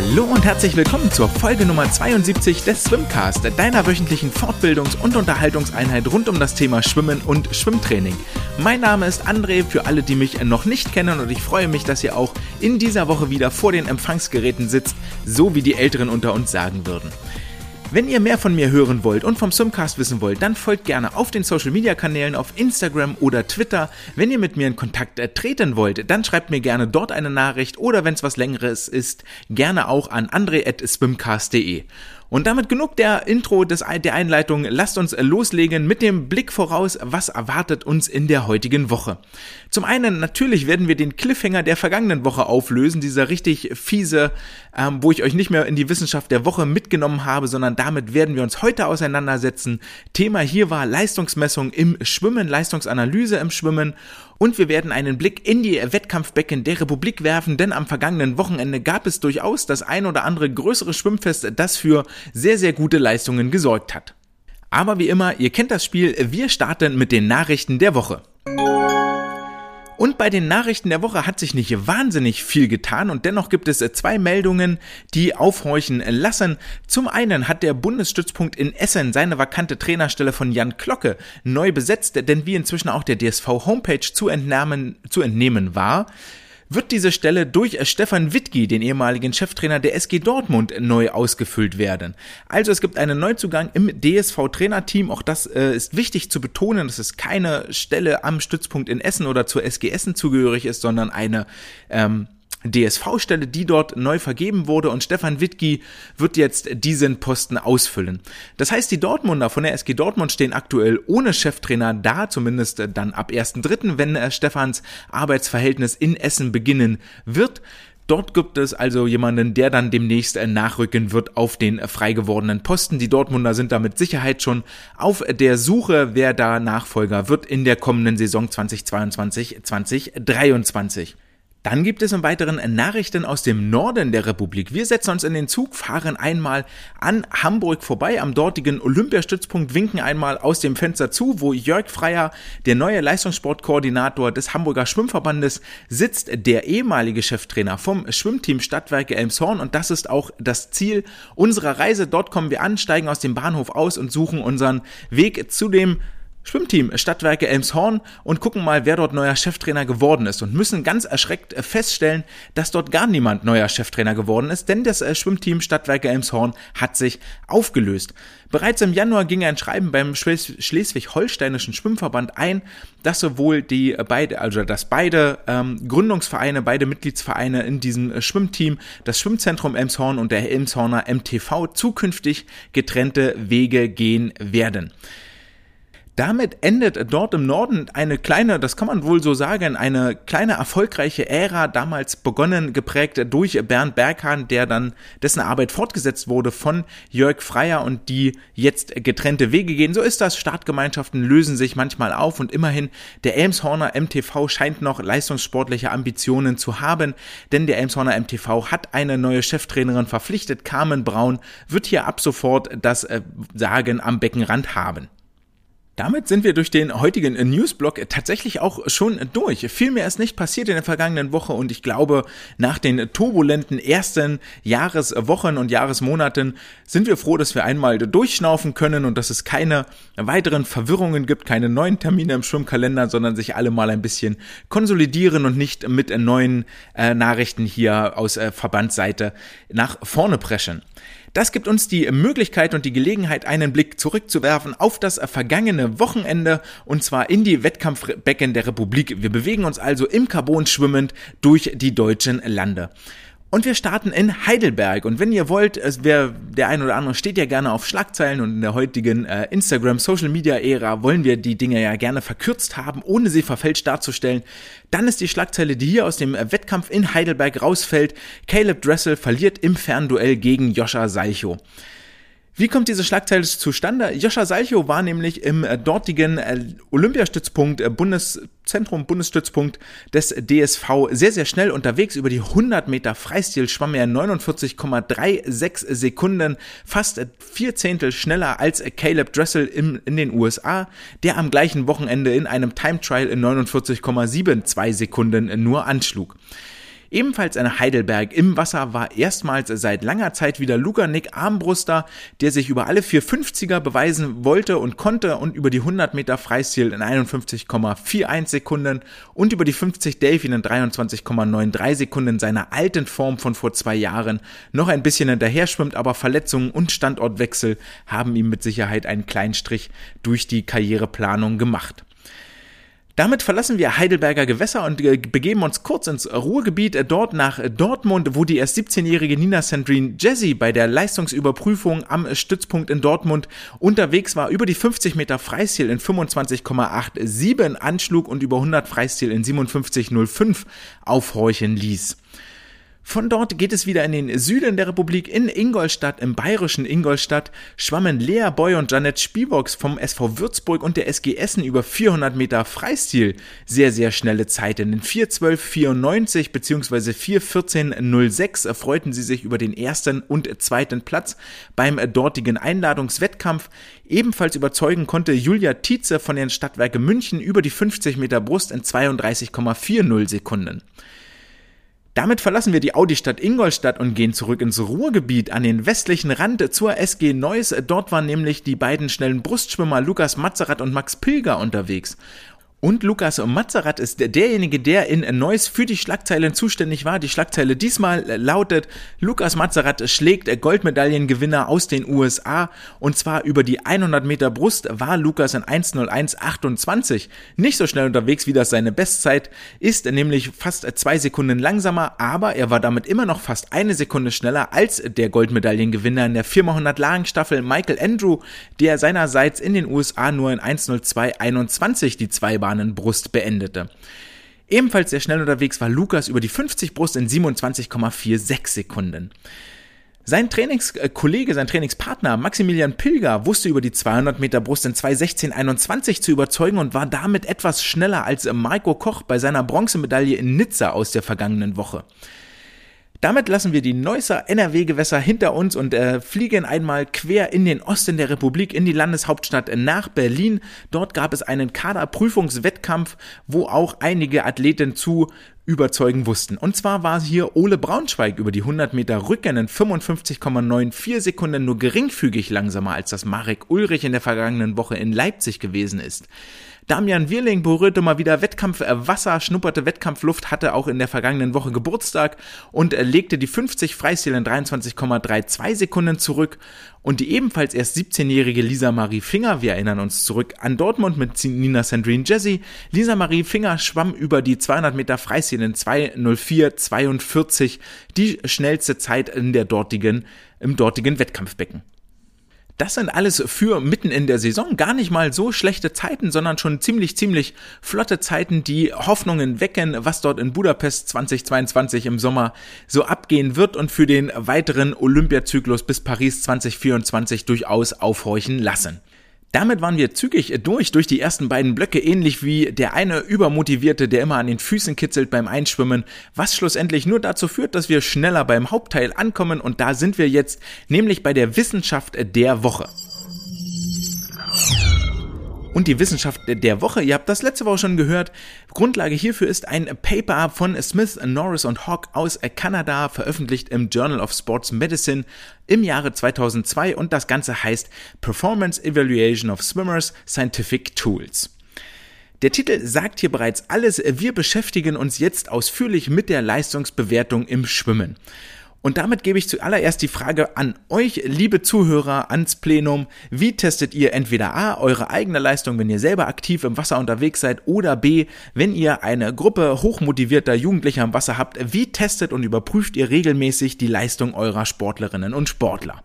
Hallo und herzlich willkommen zur Folge Nummer 72 des Swimcast, deiner wöchentlichen Fortbildungs- und Unterhaltungseinheit rund um das Thema Schwimmen und Schwimmtraining. Mein Name ist André, für alle, die mich noch nicht kennen und ich freue mich, dass ihr auch in dieser Woche wieder vor den Empfangsgeräten sitzt, so wie die Älteren unter uns sagen würden. Wenn ihr mehr von mir hören wollt und vom Sumcast wissen wollt, dann folgt gerne auf den Social Media Kanälen auf Instagram oder Twitter. Wenn ihr mit mir in Kontakt treten wollt, dann schreibt mir gerne dort eine Nachricht oder wenn es was längeres ist, gerne auch an andre@swimcast.de. Und damit genug der Intro, des, der Einleitung. Lasst uns loslegen mit dem Blick voraus, was erwartet uns in der heutigen Woche. Zum einen, natürlich werden wir den Cliffhanger der vergangenen Woche auflösen, dieser richtig fiese, ähm, wo ich euch nicht mehr in die Wissenschaft der Woche mitgenommen habe, sondern damit werden wir uns heute auseinandersetzen. Thema hier war Leistungsmessung im Schwimmen, Leistungsanalyse im Schwimmen und wir werden einen Blick in die Wettkampfbecken der Republik werfen, denn am vergangenen Wochenende gab es durchaus das ein oder andere größere Schwimmfest, das für sehr, sehr gute Leistungen gesorgt hat. Aber wie immer, ihr kennt das Spiel, wir starten mit den Nachrichten der Woche. Und bei den Nachrichten der Woche hat sich nicht wahnsinnig viel getan und dennoch gibt es zwei Meldungen, die aufhorchen lassen. Zum einen hat der Bundesstützpunkt in Essen seine vakante Trainerstelle von Jan Klocke neu besetzt, denn wie inzwischen auch der DSV Homepage zu entnehmen, zu entnehmen war, wird diese Stelle durch Stefan Wittgi, den ehemaligen Cheftrainer der SG Dortmund, neu ausgefüllt werden. Also es gibt einen Neuzugang im DSV-Trainerteam. Auch das äh, ist wichtig zu betonen, dass es keine Stelle am Stützpunkt in Essen oder zur SG Essen zugehörig ist, sondern eine ähm, DSV-Stelle, die dort neu vergeben wurde und Stefan Wittgi wird jetzt diesen Posten ausfüllen. Das heißt, die Dortmunder von der SG Dortmund stehen aktuell ohne Cheftrainer da, zumindest dann ab 1.3., wenn äh, Stefans Arbeitsverhältnis in Essen beginnen wird. Dort gibt es also jemanden, der dann demnächst äh, nachrücken wird auf den frei gewordenen Posten. Die Dortmunder sind da mit Sicherheit schon auf der Suche, wer da Nachfolger wird in der kommenden Saison 2022-2023. Dann gibt es im Weiteren Nachrichten aus dem Norden der Republik. Wir setzen uns in den Zug, fahren einmal an Hamburg vorbei, am dortigen Olympiastützpunkt, winken einmal aus dem Fenster zu, wo Jörg Freier, der neue Leistungssportkoordinator des Hamburger Schwimmverbandes, sitzt, der ehemalige Cheftrainer vom Schwimmteam Stadtwerke Elmshorn und das ist auch das Ziel unserer Reise. Dort kommen wir an, steigen aus dem Bahnhof aus und suchen unseren Weg zu dem Schwimmteam Stadtwerke Elmshorn und gucken mal, wer dort neuer Cheftrainer geworden ist und müssen ganz erschreckt äh, feststellen, dass dort gar niemand neuer Cheftrainer geworden ist, denn das äh, Schwimmteam Stadtwerke Elmshorn hat sich aufgelöst. Bereits im Januar ging ein Schreiben beim Schleswig-Holsteinischen Schwimmverband ein, dass sowohl die äh, beide, also dass beide ähm, Gründungsvereine, beide Mitgliedsvereine in diesem Schwimmteam, das Schwimmzentrum Elmshorn und der Elmshorner MTV zukünftig getrennte Wege gehen werden. Damit endet dort im Norden eine kleine, das kann man wohl so sagen, eine kleine erfolgreiche Ära, damals begonnen, geprägt durch Bernd Berghahn, der dann, dessen Arbeit fortgesetzt wurde von Jörg Freier und die jetzt getrennte Wege gehen. So ist das. Startgemeinschaften lösen sich manchmal auf und immerhin der Elmshorner MTV scheint noch leistungssportliche Ambitionen zu haben, denn der Elmshorner MTV hat eine neue Cheftrainerin verpflichtet. Carmen Braun wird hier ab sofort das äh, Sagen am Beckenrand haben. Damit sind wir durch den heutigen Newsblock tatsächlich auch schon durch. Viel mehr ist nicht passiert in der vergangenen Woche und ich glaube, nach den turbulenten ersten Jahreswochen und Jahresmonaten sind wir froh, dass wir einmal durchschnaufen können und dass es keine weiteren Verwirrungen gibt, keine neuen Termine im Schwimmkalender, sondern sich alle mal ein bisschen konsolidieren und nicht mit neuen äh, Nachrichten hier aus äh, Verbandsseite nach vorne preschen. Das gibt uns die Möglichkeit und die Gelegenheit, einen Blick zurückzuwerfen auf das vergangene Wochenende und zwar in die Wettkampfbecken der Republik. Wir bewegen uns also im Carbon schwimmend durch die deutschen Lande. Und wir starten in Heidelberg. Und wenn ihr wollt, es wer, der ein oder andere steht ja gerne auf Schlagzeilen und in der heutigen äh, Instagram Social Media Ära wollen wir die Dinge ja gerne verkürzt haben, ohne sie verfälscht darzustellen. Dann ist die Schlagzeile, die hier aus dem Wettkampf in Heidelberg rausfällt. Caleb Dressel verliert im Fernduell gegen Joscha Salcho. Wie kommt diese Schlagzeile zustande? Joscha Salcho war nämlich im äh, dortigen äh, Olympiastützpunkt, äh, Bundeszentrum, Bundesstützpunkt des DSV sehr, sehr schnell unterwegs. Über die 100 Meter Freistil schwamm er 49,36 Sekunden, fast vier Zehntel schneller als Caleb Dressel im, in den USA, der am gleichen Wochenende in einem Time Trial in 49,72 Sekunden nur anschlug. Ebenfalls in Heidelberg im Wasser war erstmals seit langer Zeit wieder Luca Nick Armbruster, der sich über alle 450er beweisen wollte und konnte und über die 100 Meter Freistil in 51,41 Sekunden und über die 50 Delfin in 23,93 Sekunden seiner alten Form von vor zwei Jahren noch ein bisschen hinterher schwimmt, aber Verletzungen und Standortwechsel haben ihm mit Sicherheit einen kleinen Strich durch die Karriereplanung gemacht. Damit verlassen wir Heidelberger Gewässer und äh, begeben uns kurz ins Ruhrgebiet, äh, dort nach Dortmund, wo die erst 17-jährige Nina Sandrine Jesse bei der Leistungsüberprüfung am Stützpunkt in Dortmund unterwegs war, über die 50 Meter Freistil in 25,87 anschlug und über 100 Freistil in 57,05 aufhorchen ließ. Von dort geht es wieder in den Süden der Republik, in Ingolstadt, im bayerischen Ingolstadt, schwammen Lea Boy und Janet Spielbox vom SV Würzburg und der SG Essen über 400 Meter Freistil. Sehr, sehr schnelle Zeiten. In 4.12.94 bzw. 4.14.06 erfreuten sie sich über den ersten und zweiten Platz beim dortigen Einladungswettkampf. Ebenfalls überzeugen konnte Julia Tietze von den Stadtwerke München über die 50 Meter Brust in 32,40 Sekunden. Damit verlassen wir die Audi-Stadt Ingolstadt und gehen zurück ins Ruhrgebiet an den westlichen Rand zur SG Neuss. Dort waren nämlich die beiden schnellen Brustschwimmer Lukas Mazerat und Max Pilger unterwegs. Und Lukas Mazerat ist derjenige, der in Neuss für die Schlagzeilen zuständig war. Die Schlagzeile diesmal lautet, Lukas Mazerat schlägt Goldmedaillengewinner aus den USA. Und zwar über die 100 Meter Brust war Lukas in 1.01.28 nicht so schnell unterwegs, wie das seine Bestzeit ist, nämlich fast zwei Sekunden langsamer, aber er war damit immer noch fast eine Sekunde schneller als der Goldmedaillengewinner in der 4x100 Lagenstaffel Michael Andrew, der seinerseits in den USA nur in 1.02.21 die zwei Brust beendete. Ebenfalls sehr schnell unterwegs war Lukas über die 50 Brust in 27,46 Sekunden. Sein Trainingskollege, sein Trainingspartner Maximilian Pilger wusste über die 200 Meter Brust in 2.16.21 zu überzeugen und war damit etwas schneller als Marco Koch bei seiner Bronzemedaille in Nizza aus der vergangenen Woche. Damit lassen wir die Neusser NRW-Gewässer hinter uns und äh, fliegen einmal quer in den Osten der Republik, in die Landeshauptstadt nach Berlin. Dort gab es einen Kaderprüfungswettkampf, wo auch einige Athleten zu überzeugen wussten. Und zwar war hier Ole Braunschweig über die 100 Meter Rücken in 55,94 Sekunden nur geringfügig langsamer als das Marek Ulrich in der vergangenen Woche in Leipzig gewesen ist. Damian Wirling berührte mal wieder Wettkampfwasser, äh, schnupperte Wettkampfluft, hatte auch in der vergangenen Woche Geburtstag und äh, legte die 50 Freistil in 23,32 Sekunden zurück. Und die ebenfalls erst 17-jährige Lisa Marie Finger, wir erinnern uns zurück an Dortmund mit Nina Sandrine Jesse. Lisa Marie Finger schwamm über die 200 Meter Freistil in 2.04.42, die schnellste Zeit in der dortigen, im dortigen Wettkampfbecken. Das sind alles für mitten in der Saison gar nicht mal so schlechte Zeiten, sondern schon ziemlich, ziemlich flotte Zeiten, die Hoffnungen wecken, was dort in Budapest 2022 im Sommer so abgehen wird und für den weiteren Olympiazyklus bis Paris 2024 durchaus aufhorchen lassen. Damit waren wir zügig durch, durch die ersten beiden Blöcke, ähnlich wie der eine Übermotivierte, der immer an den Füßen kitzelt beim Einschwimmen, was schlussendlich nur dazu führt, dass wir schneller beim Hauptteil ankommen und da sind wir jetzt, nämlich bei der Wissenschaft der Woche. Und die Wissenschaft der Woche, ihr habt das letzte Woche schon gehört, Grundlage hierfür ist ein Paper von Smith, Norris und Hawk aus Kanada, veröffentlicht im Journal of Sports Medicine im Jahre 2002 und das Ganze heißt Performance Evaluation of Swimmers Scientific Tools. Der Titel sagt hier bereits alles, wir beschäftigen uns jetzt ausführlich mit der Leistungsbewertung im Schwimmen. Und damit gebe ich zuallererst die Frage an euch, liebe Zuhörer, ans Plenum. Wie testet ihr entweder A, eure eigene Leistung, wenn ihr selber aktiv im Wasser unterwegs seid, oder B, wenn ihr eine Gruppe hochmotivierter Jugendlicher im Wasser habt, wie testet und überprüft ihr regelmäßig die Leistung eurer Sportlerinnen und Sportler?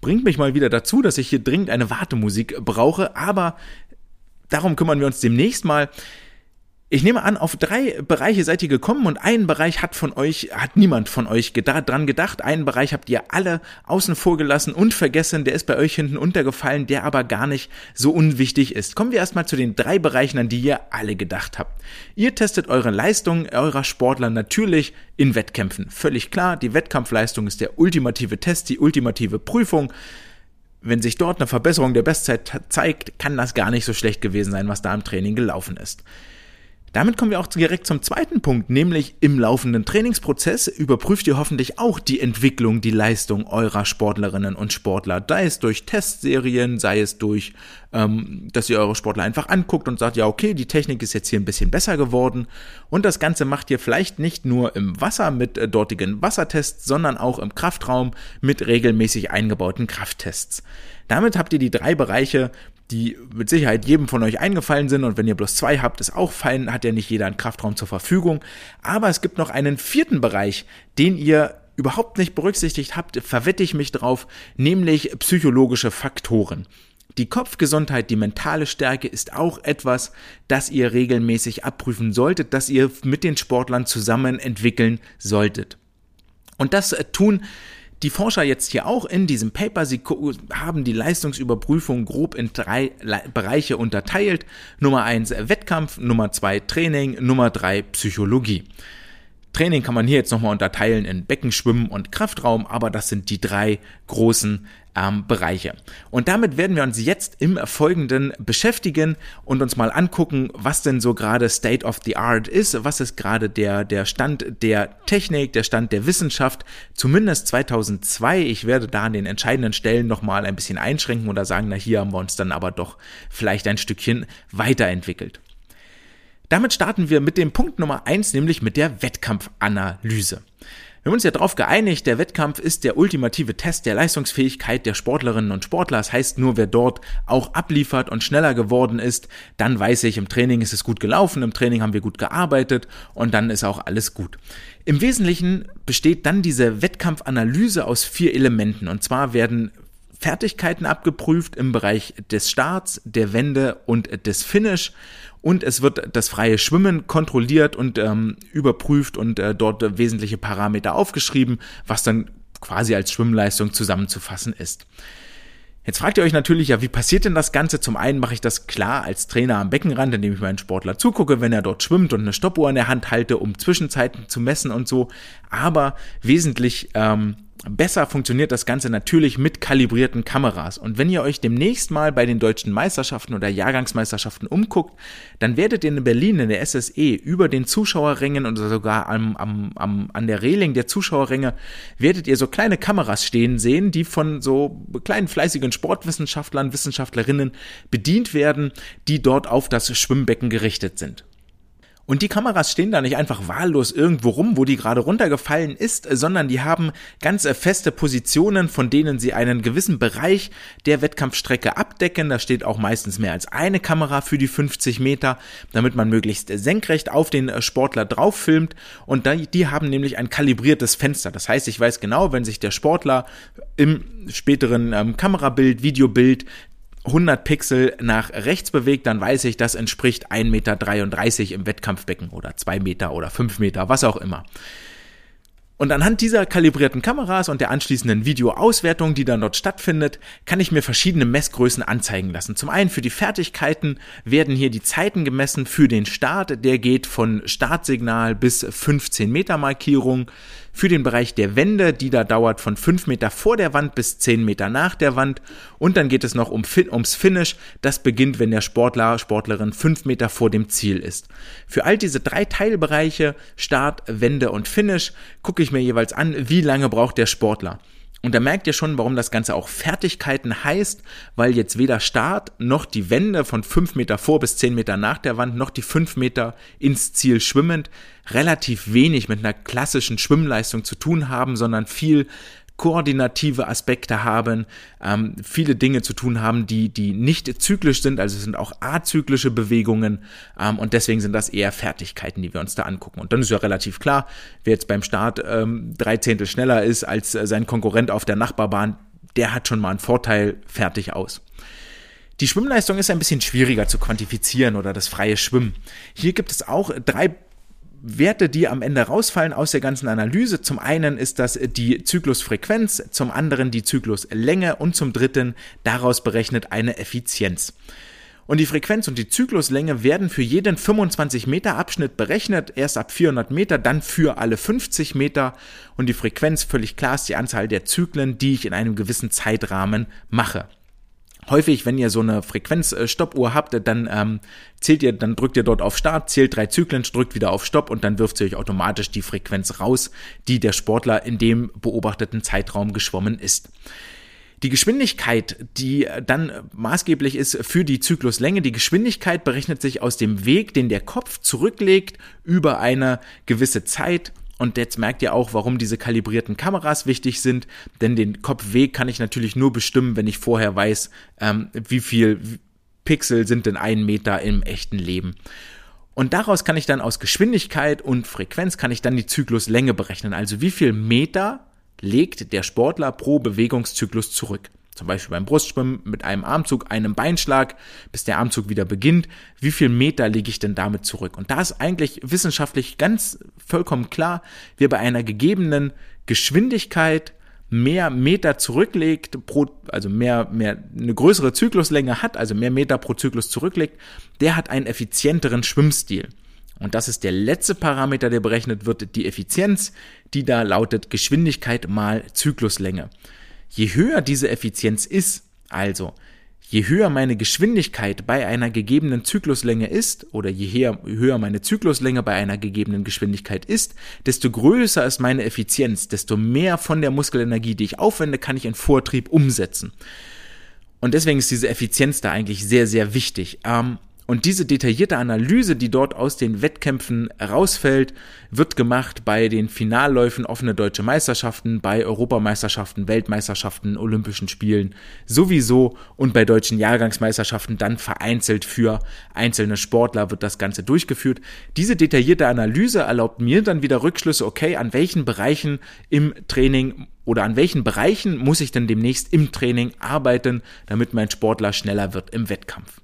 Bringt mich mal wieder dazu, dass ich hier dringend eine Wartemusik brauche, aber darum kümmern wir uns demnächst mal. Ich nehme an, auf drei Bereiche seid ihr gekommen und einen Bereich hat von euch, hat niemand von euch gedacht, dran gedacht. Einen Bereich habt ihr alle außen vor gelassen und vergessen, der ist bei euch hinten untergefallen, der aber gar nicht so unwichtig ist. Kommen wir erstmal zu den drei Bereichen, an die ihr alle gedacht habt. Ihr testet eure Leistung eurer Sportler natürlich in Wettkämpfen. Völlig klar, die Wettkampfleistung ist der ultimative Test, die ultimative Prüfung wenn sich dort eine Verbesserung der Bestzeit zeigt, kann das gar nicht so schlecht gewesen sein, was da im Training gelaufen ist. Damit kommen wir auch direkt zum zweiten Punkt, nämlich im laufenden Trainingsprozess überprüft ihr hoffentlich auch die Entwicklung, die Leistung eurer Sportlerinnen und Sportler, sei es durch Testserien, sei es durch, ähm, dass ihr eure Sportler einfach anguckt und sagt, ja okay, die Technik ist jetzt hier ein bisschen besser geworden und das Ganze macht ihr vielleicht nicht nur im Wasser mit äh, dortigen Wassertests, sondern auch im Kraftraum mit regelmäßig eingebauten Krafttests. Damit habt ihr die drei Bereiche, die mit Sicherheit jedem von euch eingefallen sind. Und wenn ihr bloß zwei habt, ist auch fein, hat ja nicht jeder einen Kraftraum zur Verfügung. Aber es gibt noch einen vierten Bereich, den ihr überhaupt nicht berücksichtigt habt, verwette ich mich drauf, nämlich psychologische Faktoren. Die Kopfgesundheit, die mentale Stärke ist auch etwas, das ihr regelmäßig abprüfen solltet, das ihr mit den Sportlern zusammen entwickeln solltet. Und das tun die Forscher jetzt hier auch in diesem Paper, sie haben die Leistungsüberprüfung grob in drei Bereiche unterteilt. Nummer eins Wettkampf, Nummer zwei Training, Nummer drei Psychologie. Training kann man hier jetzt nochmal unterteilen in Beckenschwimmen und Kraftraum, aber das sind die drei großen ähm, Bereiche. Und damit werden wir uns jetzt im Folgenden beschäftigen und uns mal angucken, was denn so gerade State of the Art ist, was ist gerade der, der Stand der Technik, der Stand der Wissenschaft, zumindest 2002. Ich werde da an den entscheidenden Stellen nochmal ein bisschen einschränken oder sagen, na hier haben wir uns dann aber doch vielleicht ein Stückchen weiterentwickelt. Damit starten wir mit dem Punkt Nummer eins, nämlich mit der Wettkampfanalyse. Wir haben uns ja darauf geeinigt, der Wettkampf ist der ultimative Test der Leistungsfähigkeit der Sportlerinnen und Sportler. Das heißt, nur wer dort auch abliefert und schneller geworden ist, dann weiß ich, im Training ist es gut gelaufen, im Training haben wir gut gearbeitet und dann ist auch alles gut. Im Wesentlichen besteht dann diese Wettkampfanalyse aus vier Elementen. Und zwar werden Fertigkeiten abgeprüft im Bereich des Starts, der Wende und des Finish und es wird das freie Schwimmen kontrolliert und ähm, überprüft und äh, dort wesentliche Parameter aufgeschrieben, was dann quasi als Schwimmleistung zusammenzufassen ist. Jetzt fragt ihr euch natürlich, ja, wie passiert denn das Ganze? Zum einen mache ich das klar als Trainer am Beckenrand, indem ich meinen Sportler zugucke, wenn er dort schwimmt und eine Stoppuhr in der Hand halte, um Zwischenzeiten zu messen und so. Aber wesentlich ähm, Besser funktioniert das Ganze natürlich mit kalibrierten Kameras. Und wenn ihr euch demnächst mal bei den deutschen Meisterschaften oder Jahrgangsmeisterschaften umguckt, dann werdet ihr in Berlin in der SSE über den Zuschauerrängen oder sogar am, am, am, an der Reling der Zuschauerränge werdet ihr so kleine Kameras stehen sehen, die von so kleinen fleißigen Sportwissenschaftlern, Wissenschaftlerinnen bedient werden, die dort auf das Schwimmbecken gerichtet sind. Und die Kameras stehen da nicht einfach wahllos irgendwo rum, wo die gerade runtergefallen ist, sondern die haben ganz äh, feste Positionen, von denen sie einen gewissen Bereich der Wettkampfstrecke abdecken. Da steht auch meistens mehr als eine Kamera für die 50 Meter, damit man möglichst senkrecht auf den äh, Sportler drauf filmt. Und die haben nämlich ein kalibriertes Fenster. Das heißt, ich weiß genau, wenn sich der Sportler im späteren ähm, Kamerabild, Videobild 100 Pixel nach rechts bewegt, dann weiß ich, das entspricht 1,33 Meter im Wettkampfbecken oder 2 Meter oder 5 Meter, was auch immer. Und anhand dieser kalibrierten Kameras und der anschließenden Videoauswertung, die dann dort stattfindet, kann ich mir verschiedene Messgrößen anzeigen lassen. Zum einen für die Fertigkeiten werden hier die Zeiten gemessen für den Start. Der geht von Startsignal bis 15 Meter Markierung für den Bereich der Wände, die da dauert von 5 Meter vor der Wand bis 10 Meter nach der Wand. Und dann geht es noch um, ums Finish. Das beginnt, wenn der Sportler, Sportlerin 5 Meter vor dem Ziel ist. Für all diese drei Teilbereiche, Start, Wände und Finish, gucke ich mir jeweils an, wie lange braucht der Sportler. Und da merkt ihr schon, warum das Ganze auch Fertigkeiten heißt, weil jetzt weder Start noch die Wände von fünf Meter vor bis zehn Meter nach der Wand noch die fünf Meter ins Ziel schwimmend relativ wenig mit einer klassischen Schwimmleistung zu tun haben, sondern viel koordinative Aspekte haben, ähm, viele Dinge zu tun haben, die, die nicht zyklisch sind, also es sind auch azyklische Bewegungen ähm, und deswegen sind das eher Fertigkeiten, die wir uns da angucken. Und dann ist ja relativ klar, wer jetzt beim Start ähm, drei Zehntel schneller ist als äh, sein Konkurrent auf der Nachbarbahn, der hat schon mal einen Vorteil fertig aus. Die Schwimmleistung ist ein bisschen schwieriger zu quantifizieren oder das freie Schwimmen. Hier gibt es auch drei Werte, die am Ende rausfallen aus der ganzen Analyse. Zum einen ist das die Zyklusfrequenz, zum anderen die Zykluslänge und zum dritten daraus berechnet eine Effizienz. Und die Frequenz und die Zykluslänge werden für jeden 25 Meter Abschnitt berechnet, erst ab 400 Meter, dann für alle 50 Meter. Und die Frequenz, völlig klar, ist die Anzahl der Zyklen, die ich in einem gewissen Zeitrahmen mache. Häufig, wenn ihr so eine Frequenzstoppuhr habt, dann ähm, zählt ihr, dann drückt ihr dort auf Start, zählt drei Zyklen, drückt wieder auf Stopp und dann wirft sie euch automatisch die Frequenz raus, die der Sportler in dem beobachteten Zeitraum geschwommen ist. Die Geschwindigkeit, die dann maßgeblich ist für die Zykluslänge, die Geschwindigkeit berechnet sich aus dem Weg, den der Kopf zurücklegt über eine gewisse Zeit. Und jetzt merkt ihr auch, warum diese kalibrierten Kameras wichtig sind, denn den Kopfweg kann ich natürlich nur bestimmen, wenn ich vorher weiß, ähm, wie viel Pixel sind denn ein Meter im echten Leben. Und daraus kann ich dann aus Geschwindigkeit und Frequenz kann ich dann die Zykluslänge berechnen. Also wie viel Meter legt der Sportler pro Bewegungszyklus zurück. Zum Beispiel beim Brustschwimmen mit einem Armzug, einem Beinschlag, bis der Armzug wieder beginnt. Wie viel Meter lege ich denn damit zurück? Und da ist eigentlich wissenschaftlich ganz vollkommen klar, wer bei einer gegebenen Geschwindigkeit mehr Meter zurücklegt, pro, also mehr, mehr, eine größere Zykluslänge hat, also mehr Meter pro Zyklus zurücklegt, der hat einen effizienteren Schwimmstil. Und das ist der letzte Parameter, der berechnet wird, die Effizienz, die da lautet Geschwindigkeit mal Zykluslänge. Je höher diese Effizienz ist, also je höher meine Geschwindigkeit bei einer gegebenen Zykluslänge ist, oder je höher meine Zykluslänge bei einer gegebenen Geschwindigkeit ist, desto größer ist meine Effizienz, desto mehr von der Muskelenergie, die ich aufwende, kann ich in Vortrieb umsetzen. Und deswegen ist diese Effizienz da eigentlich sehr, sehr wichtig. Ähm, und diese detaillierte Analyse, die dort aus den Wettkämpfen rausfällt, wird gemacht bei den Finalläufen offene deutsche Meisterschaften, bei Europameisterschaften, Weltmeisterschaften, Olympischen Spielen sowieso und bei deutschen Jahrgangsmeisterschaften dann vereinzelt für einzelne Sportler wird das Ganze durchgeführt. Diese detaillierte Analyse erlaubt mir dann wieder Rückschlüsse, okay, an welchen Bereichen im Training oder an welchen Bereichen muss ich denn demnächst im Training arbeiten, damit mein Sportler schneller wird im Wettkampf.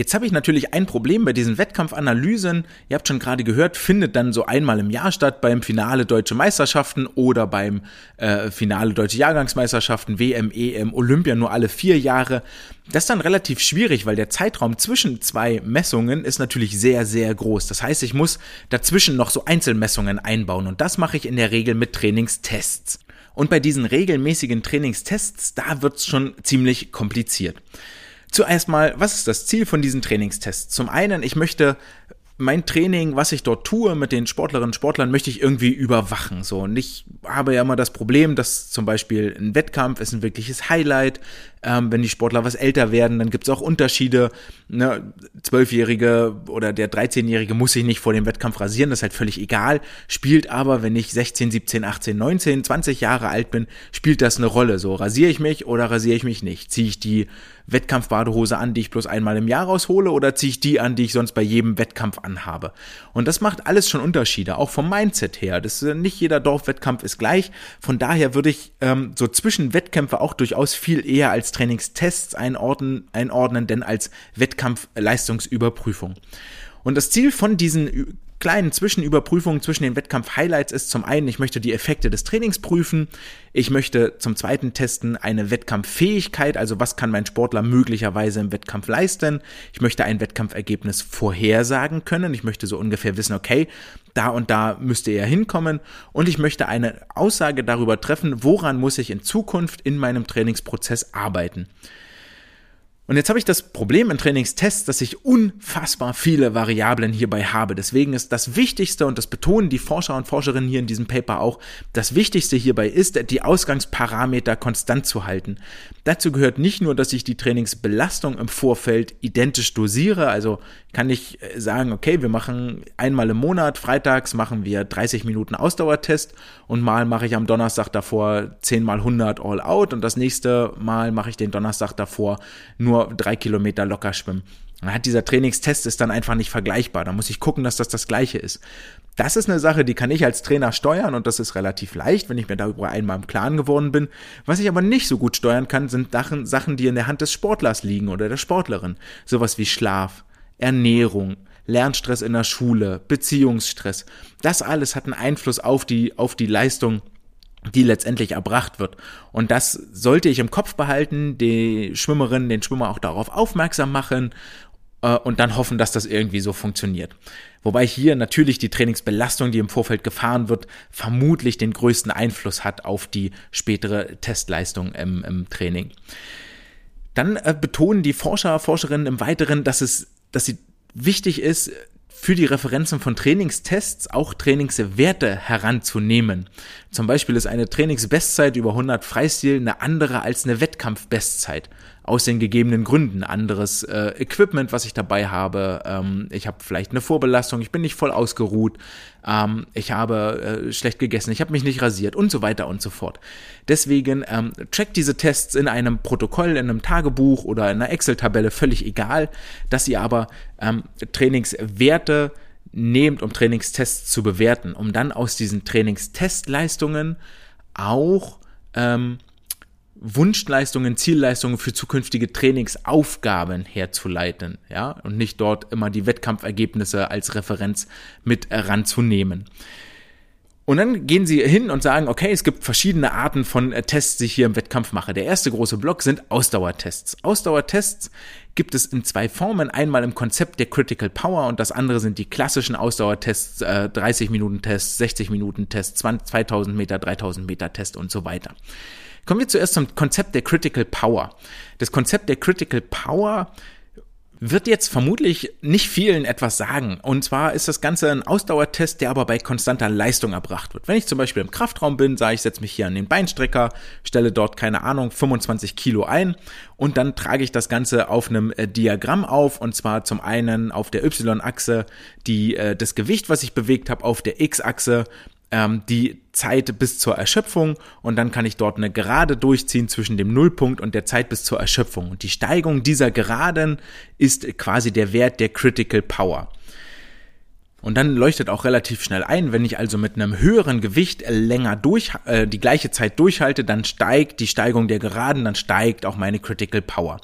Jetzt habe ich natürlich ein Problem bei diesen Wettkampfanalysen. Ihr habt schon gerade gehört, findet dann so einmal im Jahr statt beim Finale Deutsche Meisterschaften oder beim äh, Finale Deutsche Jahrgangsmeisterschaften, WM, EM, Olympia nur alle vier Jahre. Das ist dann relativ schwierig, weil der Zeitraum zwischen zwei Messungen ist natürlich sehr, sehr groß. Das heißt, ich muss dazwischen noch so Einzelmessungen einbauen und das mache ich in der Regel mit Trainingstests. Und bei diesen regelmäßigen Trainingstests, da wird's schon ziemlich kompliziert. Zuerst mal, was ist das Ziel von diesen Trainingstests? Zum einen, ich möchte mein Training, was ich dort tue mit den Sportlerinnen und Sportlern, möchte ich irgendwie überwachen. So, und ich habe ja immer das Problem, dass zum Beispiel ein Wettkampf ist ein wirkliches Highlight. Ähm, wenn die Sportler was älter werden, dann gibt es auch Unterschiede. Ne? Zwölfjährige oder der 13-Jährige muss sich nicht vor dem Wettkampf rasieren, das ist halt völlig egal. Spielt aber, wenn ich 16, 17, 18, 19, 20 Jahre alt bin, spielt das eine Rolle. So, rasiere ich mich oder rasiere ich mich nicht? Ziehe ich die Wettkampfbadehose an, die ich bloß einmal im Jahr raushole, oder ziehe ich die an, die ich sonst bei jedem Wettkampf anhabe? Und das macht alles schon Unterschiede, auch vom Mindset her. Das ist, nicht jeder Dorfwettkampf ist gleich. Von daher würde ich ähm, so zwischen Wettkämpfe auch durchaus viel eher als Trainingstests einordnen, einordnen, denn als Wettkampfleistungsüberprüfung. Und das Ziel von diesen kleinen Zwischenüberprüfungen zwischen den Wettkampf-Highlights ist zum einen, ich möchte die Effekte des Trainings prüfen, ich möchte zum zweiten testen eine Wettkampffähigkeit, also was kann mein Sportler möglicherweise im Wettkampf leisten, ich möchte ein Wettkampfergebnis vorhersagen können, ich möchte so ungefähr wissen, okay, da und da müsste er hinkommen. Und ich möchte eine Aussage darüber treffen, woran muss ich in Zukunft in meinem Trainingsprozess arbeiten. Und jetzt habe ich das Problem in Trainingstests, dass ich unfassbar viele Variablen hierbei habe. Deswegen ist das Wichtigste, und das betonen die Forscher und Forscherinnen hier in diesem Paper auch, das Wichtigste hierbei ist, die Ausgangsparameter konstant zu halten. Dazu gehört nicht nur, dass ich die Trainingsbelastung im Vorfeld identisch dosiere, also kann ich äh, sagen, okay, wir machen einmal im Monat, freitags machen wir 30 Minuten Ausdauertest und mal mache ich am Donnerstag davor 10 mal 100 All Out und das nächste Mal mache ich den Donnerstag davor nur nur drei Kilometer locker schwimmen. Dann hat dieser Trainingstest ist dann einfach nicht vergleichbar. Da muss ich gucken, dass das das Gleiche ist. Das ist eine Sache, die kann ich als Trainer steuern und das ist relativ leicht, wenn ich mir darüber einmal im Klaren geworden bin. Was ich aber nicht so gut steuern kann, sind Sachen, die in der Hand des Sportlers liegen oder der Sportlerin. Sowas wie Schlaf, Ernährung, Lernstress in der Schule, Beziehungsstress. Das alles hat einen Einfluss auf die, auf die Leistung die letztendlich erbracht wird. Und das sollte ich im Kopf behalten, die Schwimmerin, den Schwimmer auch darauf aufmerksam machen äh, und dann hoffen, dass das irgendwie so funktioniert. Wobei hier natürlich die Trainingsbelastung, die im Vorfeld gefahren wird, vermutlich den größten Einfluss hat auf die spätere Testleistung im, im Training. Dann äh, betonen die Forscher, Forscherinnen im Weiteren, dass es, dass sie wichtig ist, für die Referenzen von Trainingstests auch Trainingswerte heranzunehmen. Zum Beispiel ist eine Trainingsbestzeit über 100 Freistil eine andere als eine Wettkampfbestzeit aus den gegebenen Gründen. Anderes äh, Equipment, was ich dabei habe. Ähm, ich habe vielleicht eine Vorbelastung, ich bin nicht voll ausgeruht, ähm, ich habe äh, schlecht gegessen, ich habe mich nicht rasiert und so weiter und so fort. Deswegen ähm, checkt diese Tests in einem Protokoll, in einem Tagebuch oder in einer Excel-Tabelle, völlig egal, dass ihr aber ähm, Trainingswerte nehmt, um Trainingstests zu bewerten, um dann aus diesen Trainingstestleistungen auch ähm, Wunschleistungen, Zielleistungen für zukünftige Trainingsaufgaben herzuleiten, ja, und nicht dort immer die Wettkampfergebnisse als Referenz mit ranzunehmen. Und dann gehen sie hin und sagen, okay, es gibt verschiedene Arten von äh, Tests, die ich hier im Wettkampf mache. Der erste große Block sind Ausdauertests. Ausdauertests gibt es in zwei Formen. Einmal im Konzept der Critical Power und das andere sind die klassischen Ausdauertests, äh, 30 Minuten Tests, 60 Minuten Tests, 2000 Meter, 3000 Meter Test und so weiter. Kommen wir zuerst zum Konzept der Critical Power. Das Konzept der Critical Power wird jetzt vermutlich nicht vielen etwas sagen. Und zwar ist das Ganze ein Ausdauertest, der aber bei konstanter Leistung erbracht wird. Wenn ich zum Beispiel im Kraftraum bin, sage ich, setze mich hier an den Beinstrecker, stelle dort, keine Ahnung, 25 Kilo ein und dann trage ich das Ganze auf einem äh, Diagramm auf und zwar zum einen auf der Y-Achse die, äh, das Gewicht, was ich bewegt habe, auf der X-Achse ähm, die Zeit bis zur Erschöpfung und dann kann ich dort eine Gerade durchziehen zwischen dem Nullpunkt und der Zeit bis zur Erschöpfung. Und die Steigung dieser Geraden ist quasi der Wert der Critical Power. Und dann leuchtet auch relativ schnell ein, wenn ich also mit einem höheren Gewicht länger durch, äh, die gleiche Zeit durchhalte, dann steigt die Steigung der Geraden, dann steigt auch meine Critical Power.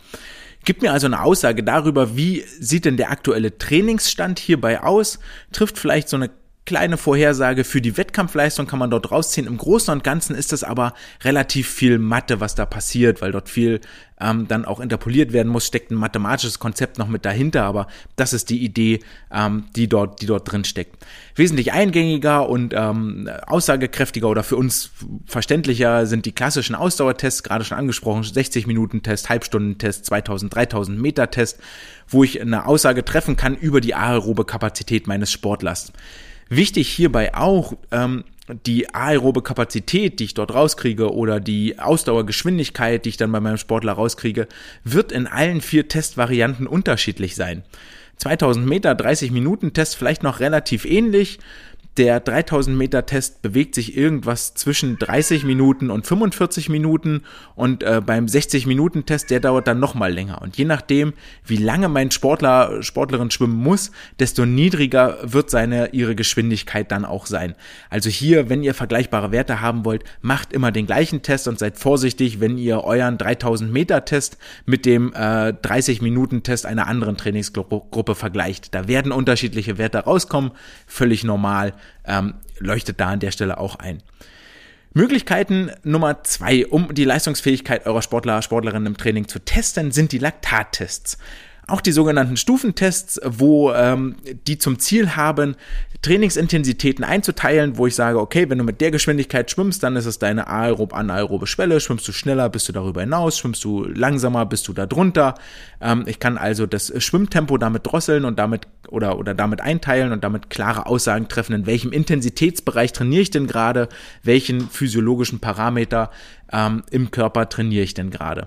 Gibt mir also eine Aussage darüber, wie sieht denn der aktuelle Trainingsstand hierbei aus, trifft vielleicht so eine kleine Vorhersage für die Wettkampfleistung kann man dort rausziehen. Im Großen und Ganzen ist es aber relativ viel Mathe, was da passiert, weil dort viel ähm, dann auch interpoliert werden muss, steckt ein mathematisches Konzept noch mit dahinter, aber das ist die Idee, ähm, die dort, die dort drin steckt. Wesentlich eingängiger und ähm, aussagekräftiger oder für uns verständlicher sind die klassischen Ausdauertests, gerade schon angesprochen, 60 Minuten Test, Halbstundentest, 2000, 3000 Meter Test, wo ich eine Aussage treffen kann über die aerobe Kapazität meines Sportlers. Wichtig hierbei auch, ähm, die aerobe Kapazität, die ich dort rauskriege oder die Ausdauergeschwindigkeit, die ich dann bei meinem Sportler rauskriege, wird in allen vier Testvarianten unterschiedlich sein. 2000 Meter, 30 Minuten Test vielleicht noch relativ ähnlich. Der 3000 Meter Test bewegt sich irgendwas zwischen 30 Minuten und 45 Minuten und äh, beim 60 Minuten Test, der dauert dann nochmal länger. Und je nachdem, wie lange mein Sportler, Sportlerin schwimmen muss, desto niedriger wird seine, ihre Geschwindigkeit dann auch sein. Also hier, wenn ihr vergleichbare Werte haben wollt, macht immer den gleichen Test und seid vorsichtig, wenn ihr euren 3000 Meter Test mit dem äh, 30 Minuten Test einer anderen Trainingsgruppe vergleicht. Da werden unterschiedliche Werte rauskommen, völlig normal ähm, leuchtet da an der Stelle auch ein. Möglichkeiten Nummer zwei, um die Leistungsfähigkeit eurer Sportler, Sportlerinnen im Training zu testen, sind die Laktattests. Auch die sogenannten Stufentests, wo ähm, die zum Ziel haben, Trainingsintensitäten einzuteilen, wo ich sage, okay, wenn du mit der Geschwindigkeit schwimmst, dann ist es deine aerob-anaerobe Schwelle. Schwimmst du schneller, bist du darüber hinaus. Schwimmst du langsamer, bist du da drunter. Ähm, ich kann also das Schwimmtempo damit drosseln und damit oder, oder damit einteilen und damit klare Aussagen treffen, in welchem Intensitätsbereich trainiere ich denn gerade, welchen physiologischen Parameter ähm, im Körper trainiere ich denn gerade.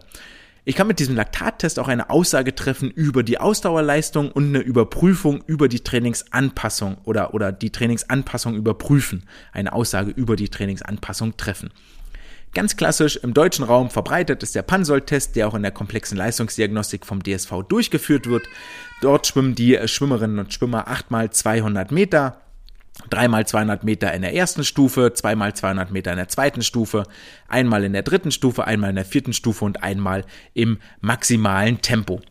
Ich kann mit diesem Laktattest auch eine Aussage treffen über die Ausdauerleistung und eine Überprüfung über die Trainingsanpassung oder, oder die Trainingsanpassung überprüfen. Eine Aussage über die Trainingsanpassung treffen. Ganz klassisch im deutschen Raum verbreitet ist der Pansol-Test, der auch in der komplexen Leistungsdiagnostik vom DSV durchgeführt wird. Dort schwimmen die Schwimmerinnen und Schwimmer 8 mal 200 Meter dreimal 200 Meter in der ersten Stufe, zweimal 200 Meter in der zweiten Stufe, einmal in der dritten Stufe, einmal in der vierten Stufe und einmal im maximalen Tempo.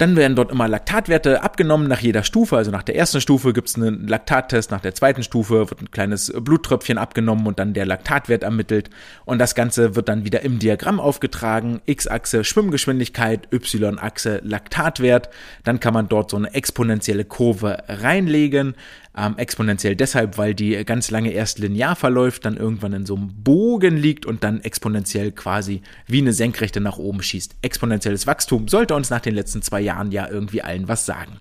Dann werden dort immer Laktatwerte abgenommen nach jeder Stufe. Also nach der ersten Stufe gibt es einen Laktattest, nach der zweiten Stufe wird ein kleines Bluttröpfchen abgenommen und dann der Laktatwert ermittelt. Und das Ganze wird dann wieder im Diagramm aufgetragen. X-Achse Schwimmgeschwindigkeit, Y-Achse Laktatwert. Dann kann man dort so eine exponentielle Kurve reinlegen. Ähm, exponentiell deshalb, weil die ganz lange erst linear verläuft, dann irgendwann in so einem Bogen liegt und dann exponentiell quasi wie eine Senkrechte nach oben schießt. Exponentielles Wachstum sollte uns nach den letzten zwei Jahren ja irgendwie allen was sagen.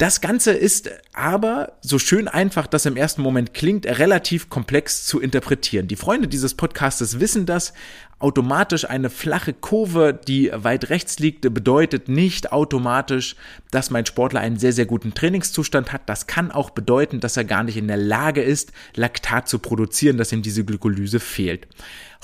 Das Ganze ist aber, so schön einfach das im ersten Moment klingt, relativ komplex zu interpretieren. Die Freunde dieses Podcastes wissen das. Automatisch eine flache Kurve, die weit rechts liegt, bedeutet nicht automatisch, dass mein Sportler einen sehr, sehr guten Trainingszustand hat. Das kann auch bedeuten, dass er gar nicht in der Lage ist, Laktat zu produzieren, dass ihm diese Glykolyse fehlt.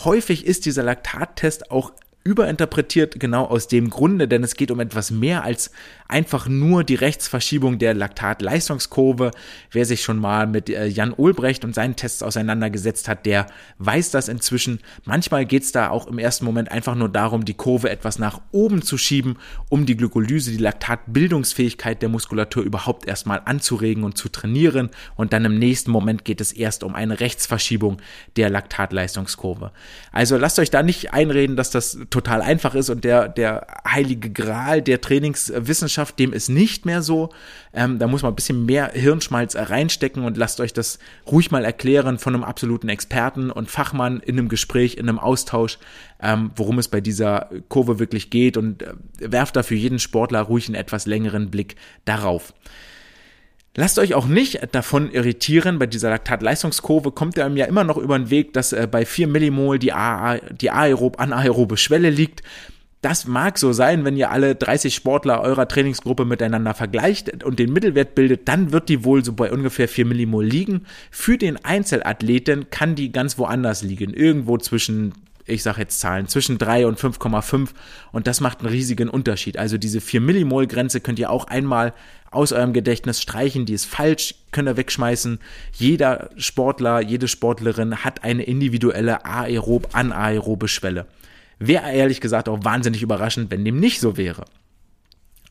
Häufig ist dieser Laktattest auch überinterpretiert, genau aus dem Grunde, denn es geht um etwas mehr als einfach nur die Rechtsverschiebung der Laktatleistungskurve. Wer sich schon mal mit äh, Jan Ulbrecht und seinen Tests auseinandergesetzt hat, der weiß das inzwischen. Manchmal geht es da auch im ersten Moment einfach nur darum, die Kurve etwas nach oben zu schieben, um die Glykolyse, die Laktatbildungsfähigkeit der Muskulatur überhaupt erstmal anzuregen und zu trainieren. Und dann im nächsten Moment geht es erst um eine Rechtsverschiebung der Laktatleistungskurve. Also lasst euch da nicht einreden, dass das total einfach ist und der, der heilige Gral der Trainingswissenschaft, dem ist nicht mehr so. Ähm, da muss man ein bisschen mehr Hirnschmalz reinstecken und lasst euch das ruhig mal erklären von einem absoluten Experten und Fachmann in einem Gespräch, in einem Austausch, ähm, worum es bei dieser Kurve wirklich geht und äh, werft da für jeden Sportler ruhig einen etwas längeren Blick darauf. Lasst euch auch nicht davon irritieren, bei dieser Laktatleistungskurve kommt er ja immer noch über den Weg, dass äh, bei 4 Millimol die, A die aerob anaerobe Schwelle liegt. Das mag so sein, wenn ihr alle 30 Sportler eurer Trainingsgruppe miteinander vergleicht und den Mittelwert bildet, dann wird die wohl so bei ungefähr 4 Millimol liegen. Für den Einzelathleten kann die ganz woanders liegen, irgendwo zwischen ich sage jetzt Zahlen, zwischen 3 und 5,5 und das macht einen riesigen Unterschied. Also diese 4 Millimol Grenze könnt ihr auch einmal aus eurem Gedächtnis streichen, die ist falsch, könnt ihr wegschmeißen. Jeder Sportler, jede Sportlerin hat eine individuelle aerob anaerobe Schwelle. Wäre ehrlich gesagt auch wahnsinnig überraschend, wenn dem nicht so wäre.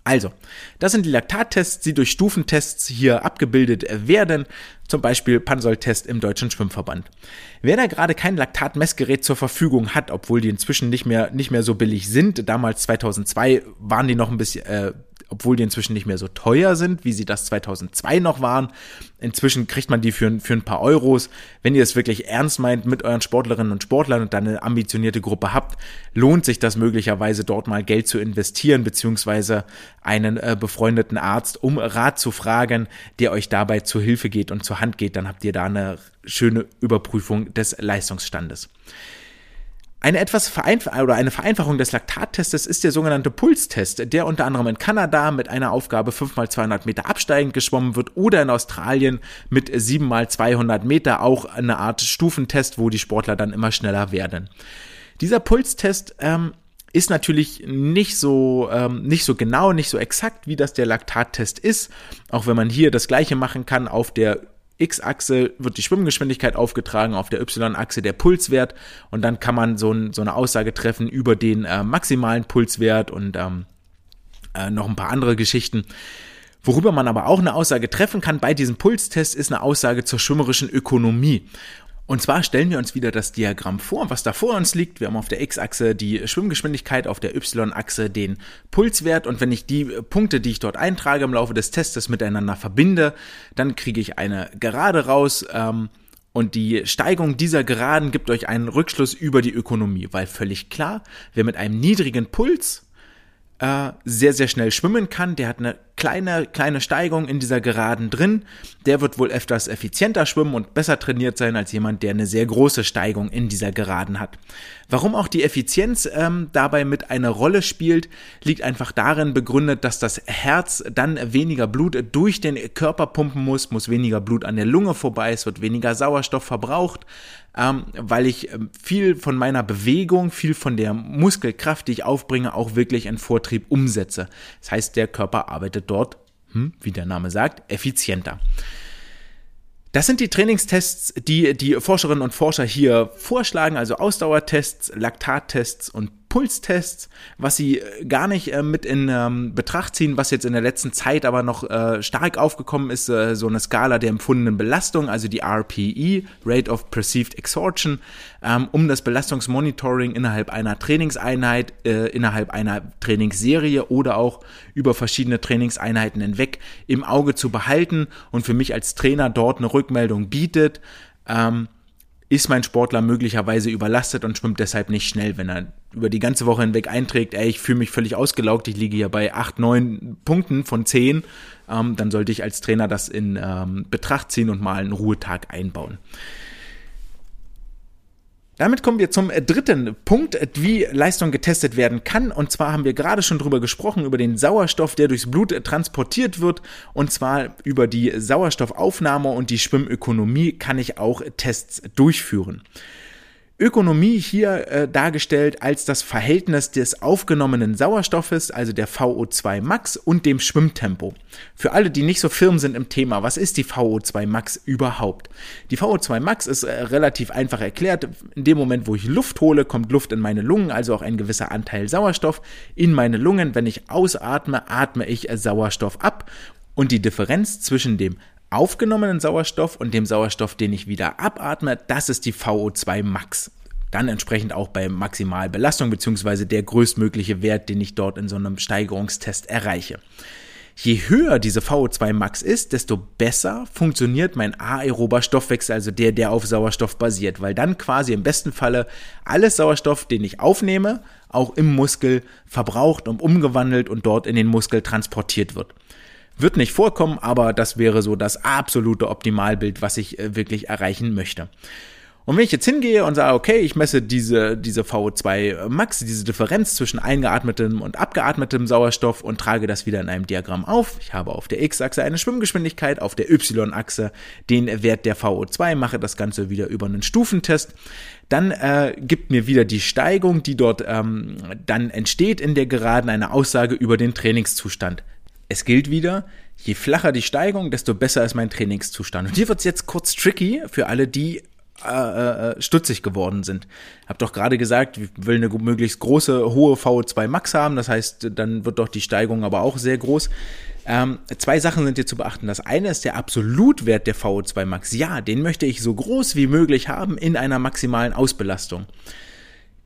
Also, das sind die Laktattests, die durch Stufentests hier abgebildet werden, zum Beispiel Pansol-Test im Deutschen Schwimmverband. Wer da gerade kein Laktatmessgerät zur Verfügung hat, obwohl die inzwischen nicht mehr, nicht mehr so billig sind, damals 2002 waren die noch ein bisschen, äh, obwohl die inzwischen nicht mehr so teuer sind, wie sie das 2002 noch waren. Inzwischen kriegt man die für, für ein paar Euros. Wenn ihr es wirklich ernst meint mit euren Sportlerinnen und Sportlern und dann eine ambitionierte Gruppe habt, lohnt sich das möglicherweise dort mal Geld zu investieren, beziehungsweise einen äh, befreundeten Arzt um Rat zu fragen, der euch dabei zur Hilfe geht und zur Hand geht. Dann habt ihr da eine schöne Überprüfung des Leistungsstandes. Eine etwas vereinf oder eine Vereinfachung des Laktattestes ist der sogenannte Pulstest, der unter anderem in Kanada mit einer Aufgabe 5 mal 200 Meter absteigend geschwommen wird oder in Australien mit 7 mal 200 Meter auch eine Art Stufentest, wo die Sportler dann immer schneller werden. Dieser Pulstest ähm, ist natürlich nicht so ähm, nicht so genau, nicht so exakt, wie das der Laktattest ist. Auch wenn man hier das gleiche machen kann auf der X-Achse wird die Schwimmgeschwindigkeit aufgetragen, auf der Y-Achse der Pulswert und dann kann man so, ein, so eine Aussage treffen über den äh, maximalen Pulswert und ähm, äh, noch ein paar andere Geschichten. Worüber man aber auch eine Aussage treffen kann bei diesem Pulstest, ist eine Aussage zur schwimmerischen Ökonomie. Und zwar stellen wir uns wieder das Diagramm vor, was da vor uns liegt. Wir haben auf der X-Achse die Schwimmgeschwindigkeit, auf der Y-Achse den Pulswert. Und wenn ich die Punkte, die ich dort eintrage im Laufe des Testes miteinander verbinde, dann kriege ich eine Gerade raus. Ähm, und die Steigung dieser Geraden gibt euch einen Rückschluss über die Ökonomie, weil völlig klar, wer mit einem niedrigen Puls äh, sehr, sehr schnell schwimmen kann. Der hat eine kleine, kleine Steigung in dieser Geraden drin. Der wird wohl öfters effizienter schwimmen und besser trainiert sein als jemand, der eine sehr große Steigung in dieser Geraden hat. Warum auch die Effizienz ähm, dabei mit einer Rolle spielt, liegt einfach darin begründet, dass das Herz dann weniger Blut durch den Körper pumpen muss, muss weniger Blut an der Lunge vorbei, es wird weniger Sauerstoff verbraucht, ähm, weil ich ähm, viel von meiner Bewegung, viel von der Muskelkraft, die ich aufbringe, auch wirklich in Vortrieb umsetze. Das heißt, der Körper arbeitet dort, hm, wie der Name sagt, effizienter. Das sind die Trainingstests, die die Forscherinnen und Forscher hier vorschlagen, also Ausdauertests, Laktattests und Pulstests, was sie äh, gar nicht äh, mit in ähm, Betracht ziehen, was jetzt in der letzten Zeit aber noch äh, stark aufgekommen ist, äh, so eine Skala der empfundenen Belastung, also die RPE, Rate of Perceived Exhaustion, ähm, um das Belastungsmonitoring innerhalb einer Trainingseinheit, äh, innerhalb einer Trainingsserie oder auch über verschiedene Trainingseinheiten hinweg im Auge zu behalten und für mich als Trainer dort eine Rückmeldung bietet. Ähm, ist mein Sportler möglicherweise überlastet und schwimmt deshalb nicht schnell, wenn er über die ganze Woche hinweg einträgt, ey, ich fühle mich völlig ausgelaugt, ich liege hier bei 8, 9 Punkten von 10, ähm, dann sollte ich als Trainer das in ähm, Betracht ziehen und mal einen Ruhetag einbauen. Damit kommen wir zum dritten Punkt, wie Leistung getestet werden kann. Und zwar haben wir gerade schon drüber gesprochen, über den Sauerstoff, der durchs Blut transportiert wird. Und zwar über die Sauerstoffaufnahme und die Schwimmökonomie kann ich auch Tests durchführen. Ökonomie hier äh, dargestellt als das Verhältnis des aufgenommenen Sauerstoffes, also der VO2 Max und dem Schwimmtempo. Für alle, die nicht so firm sind im Thema, was ist die VO2 Max überhaupt? Die VO2 Max ist äh, relativ einfach erklärt. In dem Moment, wo ich Luft hole, kommt Luft in meine Lungen, also auch ein gewisser Anteil Sauerstoff in meine Lungen. Wenn ich ausatme, atme ich äh, Sauerstoff ab und die Differenz zwischen dem aufgenommenen Sauerstoff und dem Sauerstoff, den ich wieder abatme, das ist die VO2 Max. Dann entsprechend auch bei Maximalbelastung beziehungsweise der größtmögliche Wert, den ich dort in so einem Steigerungstest erreiche. Je höher diese VO2 Max ist, desto besser funktioniert mein aerober Stoffwechsel, also der, der auf Sauerstoff basiert, weil dann quasi im besten Falle alles Sauerstoff, den ich aufnehme, auch im Muskel verbraucht und umgewandelt und dort in den Muskel transportiert wird. Wird nicht vorkommen, aber das wäre so das absolute Optimalbild, was ich äh, wirklich erreichen möchte. Und wenn ich jetzt hingehe und sage, okay, ich messe diese, diese VO2 Max, diese Differenz zwischen eingeatmetem und abgeatmetem Sauerstoff und trage das wieder in einem Diagramm auf. Ich habe auf der X-Achse eine Schwimmgeschwindigkeit, auf der Y-Achse den Wert der VO2, mache das Ganze wieder über einen Stufentest. Dann äh, gibt mir wieder die Steigung, die dort ähm, dann entsteht in der Geraden, eine Aussage über den Trainingszustand. Es gilt wieder, je flacher die Steigung, desto besser ist mein Trainingszustand. Und hier wird es jetzt kurz tricky für alle, die äh, äh, stutzig geworden sind. Hab doch gerade gesagt, ich will eine möglichst große, hohe VO2 Max haben, das heißt, dann wird doch die Steigung aber auch sehr groß. Ähm, zwei Sachen sind hier zu beachten. Das eine ist der Absolutwert der VO2 Max. Ja, den möchte ich so groß wie möglich haben in einer maximalen Ausbelastung.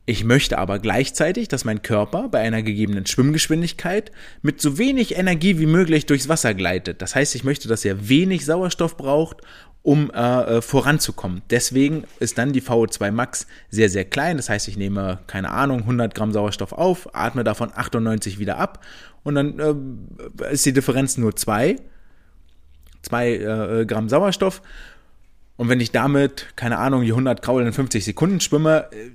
Ich möchte aber gleichzeitig, dass mein Körper bei einer gegebenen Schwimmgeschwindigkeit mit so wenig Energie wie möglich durchs Wasser gleitet. Das heißt, ich möchte, dass er wenig Sauerstoff braucht, um äh, äh voranzukommen. Deswegen ist dann die VO2 Max sehr, sehr klein. Das heißt, ich nehme, keine Ahnung, 100 Gramm Sauerstoff auf, atme davon 98 wieder ab und dann äh, ist die Differenz nur 2, 2 äh, Gramm Sauerstoff. Und wenn ich damit, keine Ahnung, die 100 Kraul in 50 Sekunden schwimme, äh,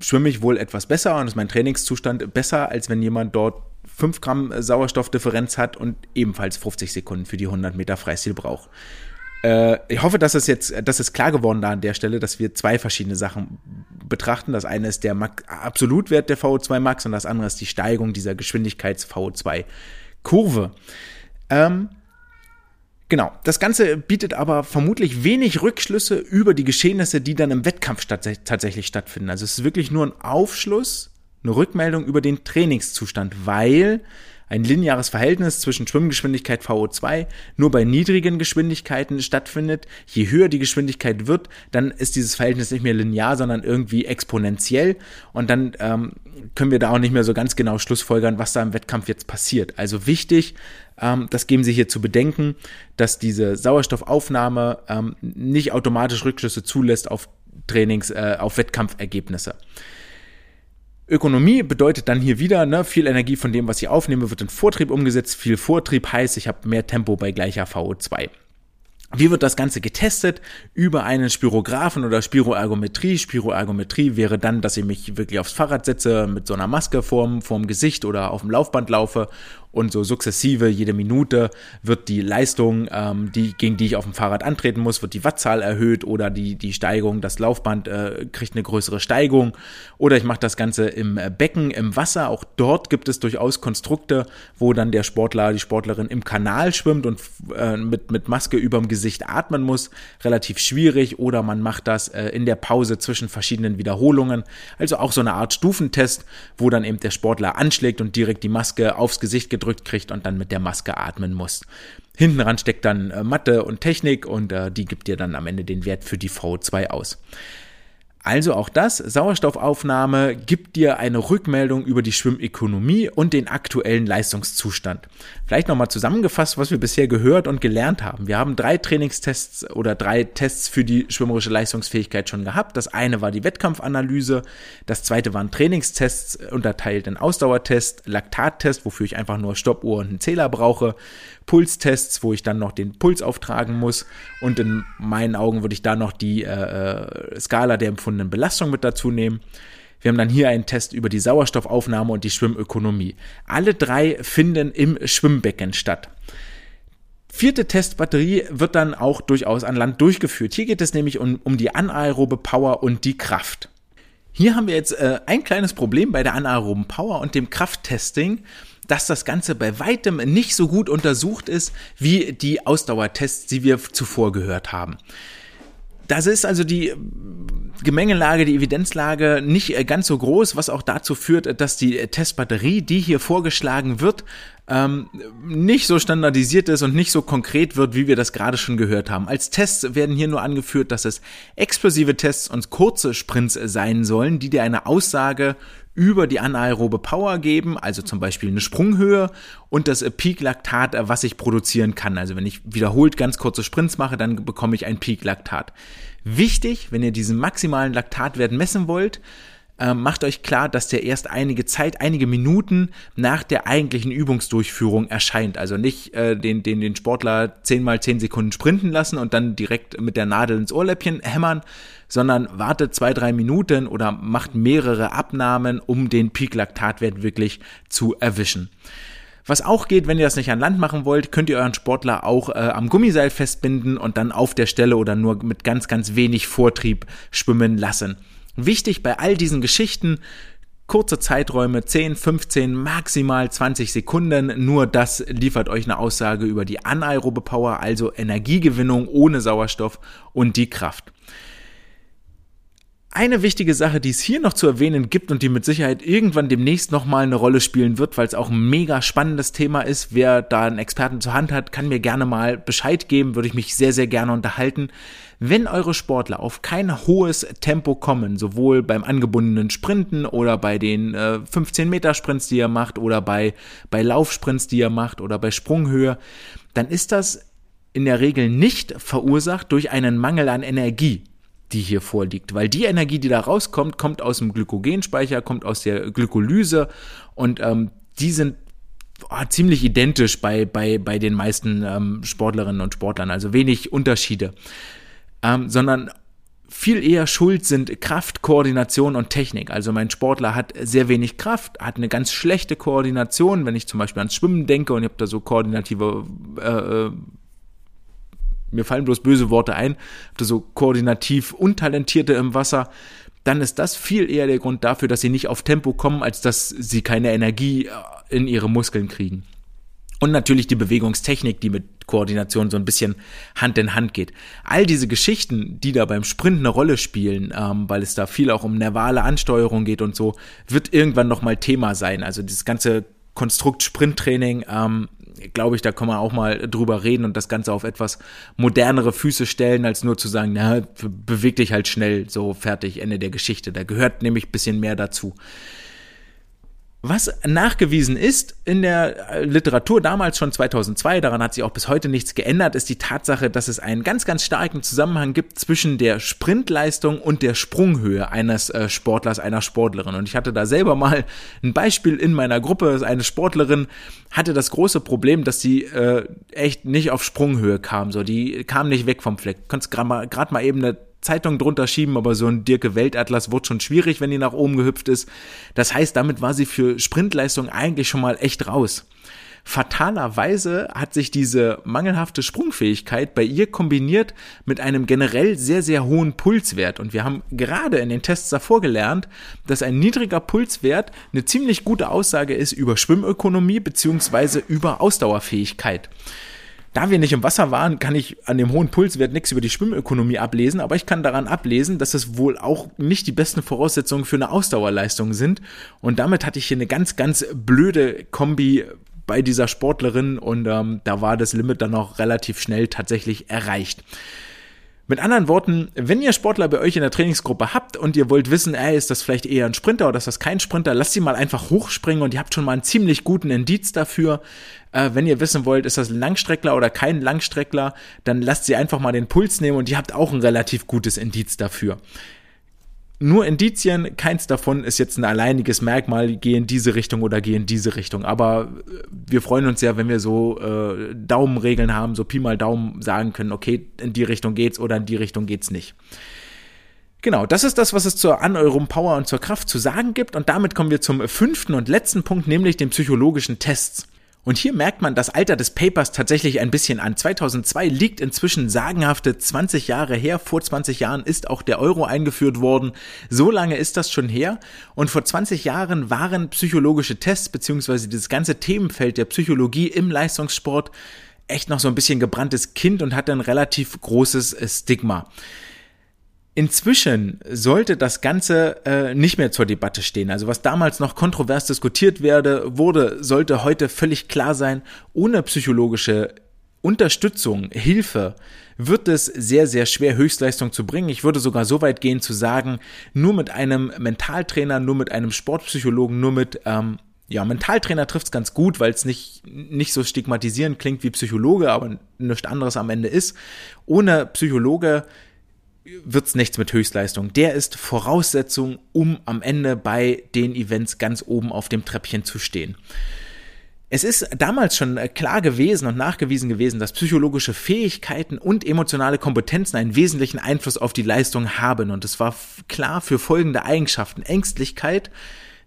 schwimme ich wohl etwas besser und ist mein Trainingszustand besser, als wenn jemand dort 5 Gramm Sauerstoffdifferenz hat und ebenfalls 50 Sekunden für die 100 Meter Freistil braucht. Äh, ich hoffe, dass es jetzt, das ist klar geworden da an der Stelle, dass wir zwei verschiedene Sachen betrachten. Das eine ist der Absolutwert der VO2 Max und das andere ist die Steigung dieser Geschwindigkeits-VO2 Kurve. Ähm, Genau, das Ganze bietet aber vermutlich wenig Rückschlüsse über die Geschehnisse, die dann im Wettkampf statt tatsächlich stattfinden. Also es ist wirklich nur ein Aufschluss, eine Rückmeldung über den Trainingszustand, weil ein lineares Verhältnis zwischen Schwimmgeschwindigkeit VO2 nur bei niedrigen Geschwindigkeiten stattfindet. Je höher die Geschwindigkeit wird, dann ist dieses Verhältnis nicht mehr linear, sondern irgendwie exponentiell. Und dann ähm, können wir da auch nicht mehr so ganz genau schlussfolgern, was da im Wettkampf jetzt passiert. Also wichtig, ähm, das geben Sie hier zu bedenken, dass diese Sauerstoffaufnahme ähm, nicht automatisch Rückschlüsse zulässt auf Trainings, äh, auf Wettkampfergebnisse. Ökonomie bedeutet dann hier wieder, ne, viel Energie von dem, was ich aufnehme, wird in Vortrieb umgesetzt. Viel Vortrieb heißt, ich habe mehr Tempo bei gleicher VO2. Wie wird das Ganze getestet? Über einen Spirographen oder Spiroergometrie. Spiroergometrie wäre dann, dass ich mich wirklich aufs Fahrrad setze, mit so einer Maske vorm, vorm Gesicht oder auf dem Laufband laufe und so sukzessive, jede Minute wird die Leistung, ähm, die, gegen die ich auf dem Fahrrad antreten muss, wird die Wattzahl erhöht oder die, die Steigung, das Laufband äh, kriegt eine größere Steigung oder ich mache das Ganze im äh, Becken, im Wasser. Auch dort gibt es durchaus Konstrukte, wo dann der Sportler, die Sportlerin im Kanal schwimmt und äh, mit, mit Maske überm Gesicht atmen muss, relativ schwierig oder man macht das äh, in der Pause zwischen verschiedenen Wiederholungen. Also auch so eine Art Stufentest, wo dann eben der Sportler anschlägt und direkt die Maske aufs Gesicht gedrückt kriegt und dann mit der Maske atmen muss. Hinten ran steckt dann äh, Mathe und Technik und äh, die gibt dir dann am Ende den Wert für die V2 aus. Also auch das, Sauerstoffaufnahme gibt dir eine Rückmeldung über die Schwimmökonomie und den aktuellen Leistungszustand. Vielleicht nochmal zusammengefasst, was wir bisher gehört und gelernt haben. Wir haben drei Trainingstests oder drei Tests für die schwimmerische Leistungsfähigkeit schon gehabt. Das eine war die Wettkampfanalyse, das zweite waren Trainingstests, unterteilt in Ausdauertest, Laktattest, wofür ich einfach nur Stoppuhr und einen Zähler brauche, Pulstests, wo ich dann noch den Puls auftragen muss und in meinen Augen würde ich da noch die äh, äh Skala der empfundenen empfundenen Belastung mit dazu nehmen. Wir haben dann hier einen Test über die Sauerstoffaufnahme und die Schwimmökonomie. Alle drei finden im Schwimmbecken statt. Vierte Testbatterie wird dann auch durchaus an Land durchgeführt. Hier geht es nämlich um, um die anaerobe Power und die Kraft. Hier haben wir jetzt äh, ein kleines Problem bei der anaeroben Power und dem Krafttesting, dass das Ganze bei weitem nicht so gut untersucht ist wie die Ausdauertests, die wir zuvor gehört haben. Das ist also die Gemengelage, die Evidenzlage nicht äh, ganz so groß, was auch dazu führt, dass die Testbatterie, die hier vorgeschlagen wird, ähm, nicht so standardisiert ist und nicht so konkret wird, wie wir das gerade schon gehört haben. Als Tests werden hier nur angeführt, dass es explosive Tests und kurze Sprints sein sollen, die dir eine Aussage über die anaerobe Power geben, also zum Beispiel eine Sprunghöhe und das Peak-Laktat, was ich produzieren kann. Also wenn ich wiederholt ganz kurze Sprints mache, dann bekomme ich ein Peak-Laktat. Wichtig, wenn ihr diesen maximalen Laktatwert messen wollt, äh, macht euch klar, dass der erst einige Zeit, einige Minuten nach der eigentlichen Übungsdurchführung erscheint. Also nicht äh, den, den, den Sportler 10 mal 10 Sekunden sprinten lassen und dann direkt mit der Nadel ins Ohrläppchen hämmern, sondern wartet zwei, drei Minuten oder macht mehrere Abnahmen, um den Peak-Laktatwert wirklich zu erwischen. Was auch geht, wenn ihr das nicht an Land machen wollt, könnt ihr euren Sportler auch äh, am Gummiseil festbinden und dann auf der Stelle oder nur mit ganz, ganz wenig Vortrieb schwimmen lassen. Wichtig bei all diesen Geschichten, kurze Zeiträume, 10, 15, maximal 20 Sekunden. Nur das liefert euch eine Aussage über die anaerobe Power, also Energiegewinnung ohne Sauerstoff und die Kraft. Eine wichtige Sache, die es hier noch zu erwähnen gibt und die mit Sicherheit irgendwann demnächst nochmal eine Rolle spielen wird, weil es auch ein mega spannendes Thema ist. Wer da einen Experten zur Hand hat, kann mir gerne mal Bescheid geben, würde ich mich sehr, sehr gerne unterhalten. Wenn eure Sportler auf kein hohes Tempo kommen, sowohl beim angebundenen Sprinten oder bei den äh, 15 Meter Sprints, die ihr macht oder bei, bei Laufsprints, die ihr macht oder bei Sprunghöhe, dann ist das in der Regel nicht verursacht durch einen Mangel an Energie die hier vorliegt. Weil die Energie, die da rauskommt, kommt aus dem Glykogenspeicher, kommt aus der Glykolyse und ähm, die sind oh, ziemlich identisch bei, bei, bei den meisten ähm, Sportlerinnen und Sportlern, also wenig Unterschiede. Ähm, sondern viel eher schuld sind Kraft, Koordination und Technik. Also mein Sportler hat sehr wenig Kraft, hat eine ganz schlechte Koordination. Wenn ich zum Beispiel ans Schwimmen denke und ich habe da so koordinative äh, äh mir fallen bloß böse Worte ein, so koordinativ Untalentierte im Wasser, dann ist das viel eher der Grund dafür, dass sie nicht auf Tempo kommen, als dass sie keine Energie äh, in ihre Muskeln kriegen. Und natürlich die Bewegungstechnik, die mit Koordination so ein bisschen Hand in Hand geht. All diese Geschichten, die da beim Sprint eine Rolle spielen, ähm, weil es da viel auch um nervale Ansteuerung geht und so, wird irgendwann nochmal Thema sein. Also dieses ganze Konstrukt Sprinttraining ähm, glaube ich, da kann man auch mal drüber reden und das Ganze auf etwas modernere Füße stellen, als nur zu sagen, na, beweg dich halt schnell, so fertig, Ende der Geschichte. Da gehört nämlich bisschen mehr dazu. Was nachgewiesen ist in der Literatur damals schon 2002, daran hat sich auch bis heute nichts geändert, ist die Tatsache, dass es einen ganz, ganz starken Zusammenhang gibt zwischen der Sprintleistung und der Sprunghöhe eines äh, Sportlers, einer Sportlerin. Und ich hatte da selber mal ein Beispiel in meiner Gruppe. Eine Sportlerin hatte das große Problem, dass sie äh, echt nicht auf Sprunghöhe kam. So, die kam nicht weg vom Fleck. Du kannst gerade mal, grad mal eben eine Zeitung drunter schieben, aber so ein Dirke Weltatlas wird schon schwierig, wenn die nach oben gehüpft ist. Das heißt, damit war sie für Sprintleistung eigentlich schon mal echt raus. Fatalerweise hat sich diese mangelhafte Sprungfähigkeit bei ihr kombiniert mit einem generell sehr, sehr hohen Pulswert. Und wir haben gerade in den Tests davor gelernt, dass ein niedriger Pulswert eine ziemlich gute Aussage ist über Schwimmökonomie beziehungsweise über Ausdauerfähigkeit. Da wir nicht im Wasser waren, kann ich an dem hohen Pulswert nichts über die Schwimmökonomie ablesen, aber ich kann daran ablesen, dass es wohl auch nicht die besten Voraussetzungen für eine Ausdauerleistung sind. Und damit hatte ich hier eine ganz, ganz blöde Kombi bei dieser Sportlerin und ähm, da war das Limit dann auch relativ schnell tatsächlich erreicht. Mit anderen Worten, wenn ihr Sportler bei euch in der Trainingsgruppe habt und ihr wollt wissen, ey, ist das vielleicht eher ein Sprinter oder ist das kein Sprinter, lasst sie mal einfach hochspringen und ihr habt schon mal einen ziemlich guten Indiz dafür. Äh, wenn ihr wissen wollt, ist das ein Langstreckler oder kein Langstreckler, dann lasst sie einfach mal den Puls nehmen und ihr habt auch ein relativ gutes Indiz dafür nur Indizien, keins davon ist jetzt ein alleiniges Merkmal, geh in diese Richtung oder geh in diese Richtung. Aber äh, wir freuen uns ja, wenn wir so äh, Daumenregeln haben, so Pi mal Daumen sagen können, okay, in die Richtung geht's oder in die Richtung geht's nicht. Genau, das ist das, was es zur Aneurum Power und zur Kraft zu sagen gibt. Und damit kommen wir zum fünften und letzten Punkt, nämlich den psychologischen Tests. Und hier merkt man das Alter des Papers tatsächlich ein bisschen an. 2002 liegt inzwischen sagenhafte 20 Jahre her. Vor 20 Jahren ist auch der Euro eingeführt worden. So lange ist das schon her. Und vor 20 Jahren waren psychologische Tests beziehungsweise dieses ganze Themenfeld der Psychologie im Leistungssport echt noch so ein bisschen gebranntes Kind und hatte ein relativ großes Stigma. Inzwischen sollte das Ganze äh, nicht mehr zur Debatte stehen. Also was damals noch kontrovers diskutiert werde, wurde, sollte heute völlig klar sein, ohne psychologische Unterstützung, Hilfe, wird es sehr, sehr schwer, Höchstleistung zu bringen. Ich würde sogar so weit gehen zu sagen, nur mit einem Mentaltrainer, nur mit einem Sportpsychologen, nur mit ähm, ja, Mentaltrainer trifft es ganz gut, weil es nicht, nicht so stigmatisierend klingt wie Psychologe, aber nichts anderes am Ende ist. Ohne Psychologe wird's nichts mit Höchstleistung. Der ist Voraussetzung, um am Ende bei den Events ganz oben auf dem Treppchen zu stehen. Es ist damals schon klar gewesen und nachgewiesen gewesen, dass psychologische Fähigkeiten und emotionale Kompetenzen einen wesentlichen Einfluss auf die Leistung haben. Und es war klar für folgende Eigenschaften. Ängstlichkeit,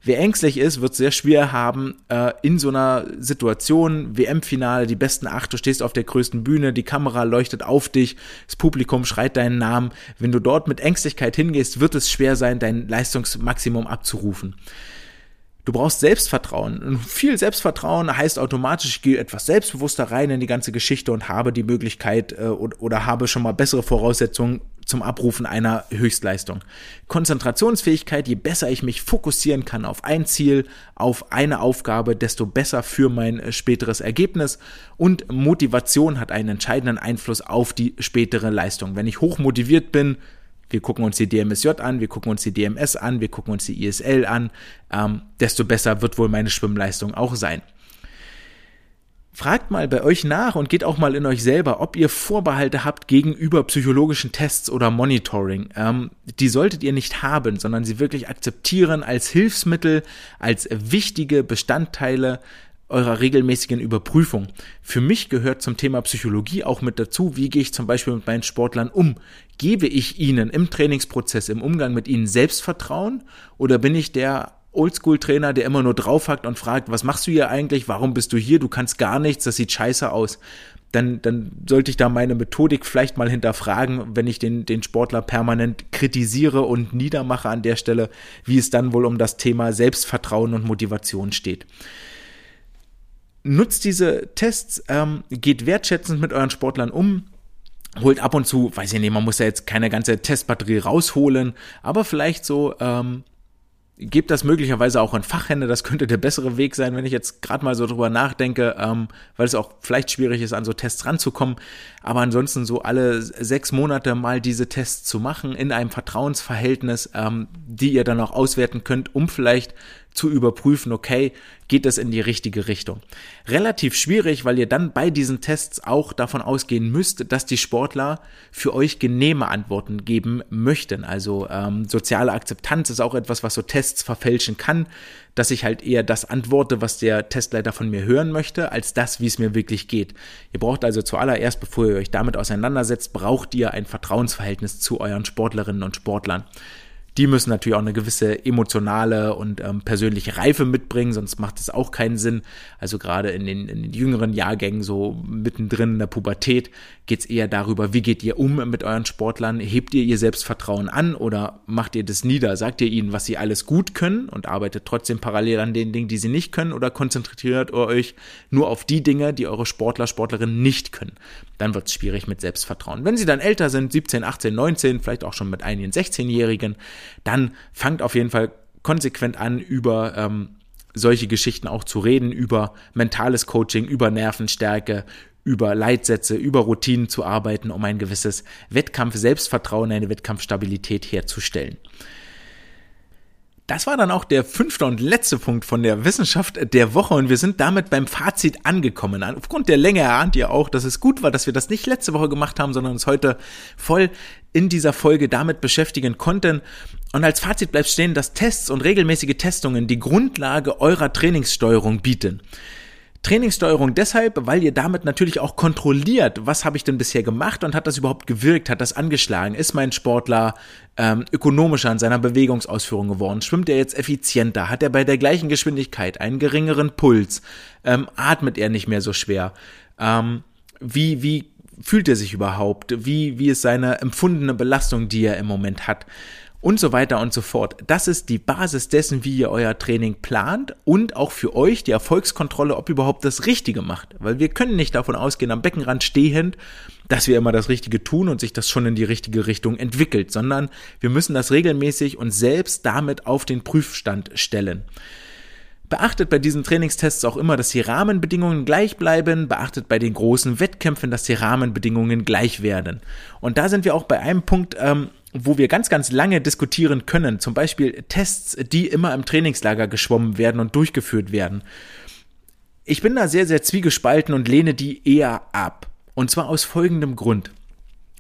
Wer ängstlich ist, wird sehr schwer haben, äh, in so einer Situation, WM-Finale, die besten acht, du stehst auf der größten Bühne, die Kamera leuchtet auf dich, das Publikum schreit deinen Namen. Wenn du dort mit Ängstlichkeit hingehst, wird es schwer sein, dein Leistungsmaximum abzurufen. Du brauchst Selbstvertrauen. Und viel Selbstvertrauen heißt automatisch, ich gehe etwas selbstbewusster rein in die ganze Geschichte und habe die Möglichkeit äh, oder, oder habe schon mal bessere Voraussetzungen zum Abrufen einer Höchstleistung. Konzentrationsfähigkeit, je besser ich mich fokussieren kann auf ein Ziel, auf eine Aufgabe, desto besser für mein äh, späteres Ergebnis. Und Motivation hat einen entscheidenden Einfluss auf die spätere Leistung. Wenn ich hoch motiviert bin, wir gucken uns die DMSJ an, wir gucken uns die DMS an, wir gucken uns die ISL an, ähm, desto besser wird wohl meine Schwimmleistung auch sein. Fragt mal bei euch nach und geht auch mal in euch selber, ob ihr Vorbehalte habt gegenüber psychologischen Tests oder Monitoring. Ähm, die solltet ihr nicht haben, sondern sie wirklich akzeptieren als Hilfsmittel, als wichtige Bestandteile eurer regelmäßigen Überprüfung. Für mich gehört zum Thema Psychologie auch mit dazu, wie gehe ich zum Beispiel mit meinen Sportlern um? Gebe ich ihnen im Trainingsprozess, im Umgang mit ihnen Selbstvertrauen oder bin ich der Oldschool-Trainer, der immer nur draufhackt und fragt, was machst du hier eigentlich? Warum bist du hier? Du kannst gar nichts, das sieht scheiße aus. Dann, dann sollte ich da meine Methodik vielleicht mal hinterfragen, wenn ich den, den Sportler permanent kritisiere und niedermache an der Stelle, wie es dann wohl um das Thema Selbstvertrauen und Motivation steht nutzt diese Tests, ähm, geht wertschätzend mit euren Sportlern um, holt ab und zu, weiß ich nicht, man muss ja jetzt keine ganze Testbatterie rausholen, aber vielleicht so ähm, gebt das möglicherweise auch in Fachhände, das könnte der bessere Weg sein, wenn ich jetzt gerade mal so drüber nachdenke, ähm, weil es auch vielleicht schwierig ist, an so Tests ranzukommen. Aber ansonsten so alle sechs Monate mal diese Tests zu machen in einem Vertrauensverhältnis, ähm, die ihr dann auch auswerten könnt, um vielleicht zu überprüfen, okay, geht das in die richtige Richtung. Relativ schwierig, weil ihr dann bei diesen Tests auch davon ausgehen müsst, dass die Sportler für euch genehme Antworten geben möchten. Also ähm, soziale Akzeptanz ist auch etwas, was so Tests verfälschen kann, dass ich halt eher das antworte, was der Testleiter von mir hören möchte, als das, wie es mir wirklich geht. Ihr braucht also zuallererst, bevor ihr euch damit auseinandersetzt, braucht ihr ein Vertrauensverhältnis zu euren Sportlerinnen und Sportlern. Die müssen natürlich auch eine gewisse emotionale und ähm, persönliche Reife mitbringen, sonst macht es auch keinen Sinn. Also gerade in den, in den jüngeren Jahrgängen, so mittendrin in der Pubertät, geht es eher darüber, wie geht ihr um mit euren Sportlern? Hebt ihr ihr Selbstvertrauen an oder macht ihr das nieder? Sagt ihr ihnen, was sie alles gut können und arbeitet trotzdem parallel an den Dingen, die sie nicht können? Oder konzentriert ihr euch nur auf die Dinge, die eure Sportler, Sportlerinnen nicht können? Dann wird es schwierig mit Selbstvertrauen. Wenn sie dann älter sind, 17, 18, 19, vielleicht auch schon mit einigen 16-Jährigen, dann fangt auf jeden Fall konsequent an, über ähm, solche Geschichten auch zu reden, über mentales Coaching, über Nervenstärke, über Leitsätze, über Routinen zu arbeiten, um ein gewisses Wettkampf-Selbstvertrauen, eine Wettkampfstabilität herzustellen. Das war dann auch der fünfte und letzte Punkt von der Wissenschaft der Woche und wir sind damit beim Fazit angekommen. Aufgrund der Länge erahnt ihr auch, dass es gut war, dass wir das nicht letzte Woche gemacht haben, sondern uns heute voll in dieser Folge damit beschäftigen konnten. Und als Fazit bleibt stehen, dass Tests und regelmäßige Testungen die Grundlage eurer Trainingssteuerung bieten. Trainingssteuerung deshalb, weil ihr damit natürlich auch kontrolliert, was habe ich denn bisher gemacht und hat das überhaupt gewirkt, hat das angeschlagen, ist mein Sportler ähm, ökonomischer in seiner Bewegungsausführung geworden, schwimmt er jetzt effizienter, hat er bei der gleichen Geschwindigkeit einen geringeren Puls, ähm, atmet er nicht mehr so schwer, ähm, wie, wie fühlt er sich überhaupt, wie, wie ist seine empfundene Belastung, die er im Moment hat und so weiter und so fort. Das ist die Basis dessen, wie ihr euer Training plant und auch für euch die Erfolgskontrolle, ob ihr überhaupt das Richtige macht. Weil wir können nicht davon ausgehen, am Beckenrand stehend, dass wir immer das Richtige tun und sich das schon in die richtige Richtung entwickelt, sondern wir müssen das regelmäßig und selbst damit auf den Prüfstand stellen. Beachtet bei diesen Trainingstests auch immer, dass die Rahmenbedingungen gleich bleiben. Beachtet bei den großen Wettkämpfen, dass die Rahmenbedingungen gleich werden. Und da sind wir auch bei einem Punkt, ähm, wo wir ganz, ganz lange diskutieren können, zum Beispiel Tests, die immer im Trainingslager geschwommen werden und durchgeführt werden. Ich bin da sehr, sehr zwiegespalten und lehne die eher ab. Und zwar aus folgendem Grund.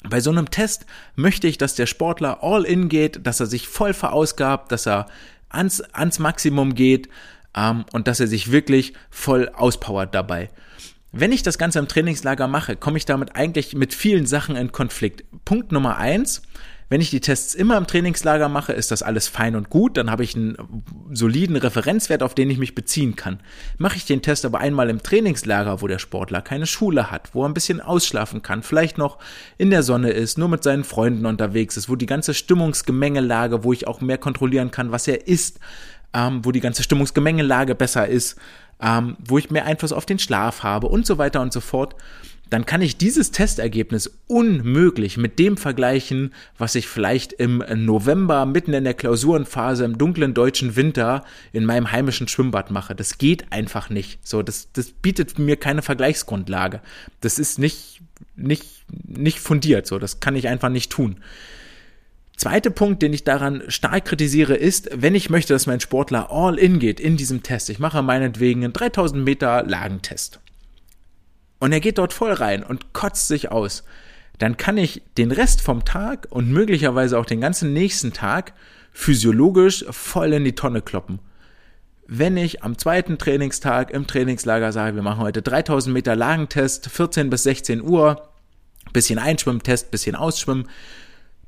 Bei so einem Test möchte ich, dass der Sportler all in geht, dass er sich voll verausgabt, dass er ans, ans Maximum geht ähm, und dass er sich wirklich voll auspowert dabei. Wenn ich das Ganze im Trainingslager mache, komme ich damit eigentlich mit vielen Sachen in Konflikt. Punkt Nummer eins, wenn ich die Tests immer im Trainingslager mache, ist das alles fein und gut. Dann habe ich einen soliden Referenzwert, auf den ich mich beziehen kann. Mache ich den Test aber einmal im Trainingslager, wo der Sportler keine Schule hat, wo er ein bisschen ausschlafen kann, vielleicht noch in der Sonne ist, nur mit seinen Freunden unterwegs ist, wo die ganze Stimmungsgemengelage, wo ich auch mehr kontrollieren kann, was er isst, ähm, wo die ganze Stimmungsgemengelage besser ist, ähm, wo ich mehr Einfluss auf den Schlaf habe und so weiter und so fort dann kann ich dieses Testergebnis unmöglich mit dem vergleichen, was ich vielleicht im November mitten in der Klausurenphase im dunklen deutschen Winter in meinem heimischen Schwimmbad mache. Das geht einfach nicht. So, das, das bietet mir keine Vergleichsgrundlage. Das ist nicht, nicht, nicht fundiert. So, das kann ich einfach nicht tun. Zweiter Punkt, den ich daran stark kritisiere, ist, wenn ich möchte, dass mein Sportler all in geht in diesem Test. Ich mache meinetwegen einen 3000 Meter Lagentest und er geht dort voll rein und kotzt sich aus, dann kann ich den Rest vom Tag und möglicherweise auch den ganzen nächsten Tag physiologisch voll in die Tonne kloppen. Wenn ich am zweiten Trainingstag im Trainingslager sage, wir machen heute 3000 Meter Lagentest, 14 bis 16 Uhr, bisschen Einschwimmtest, bisschen Ausschwimmen,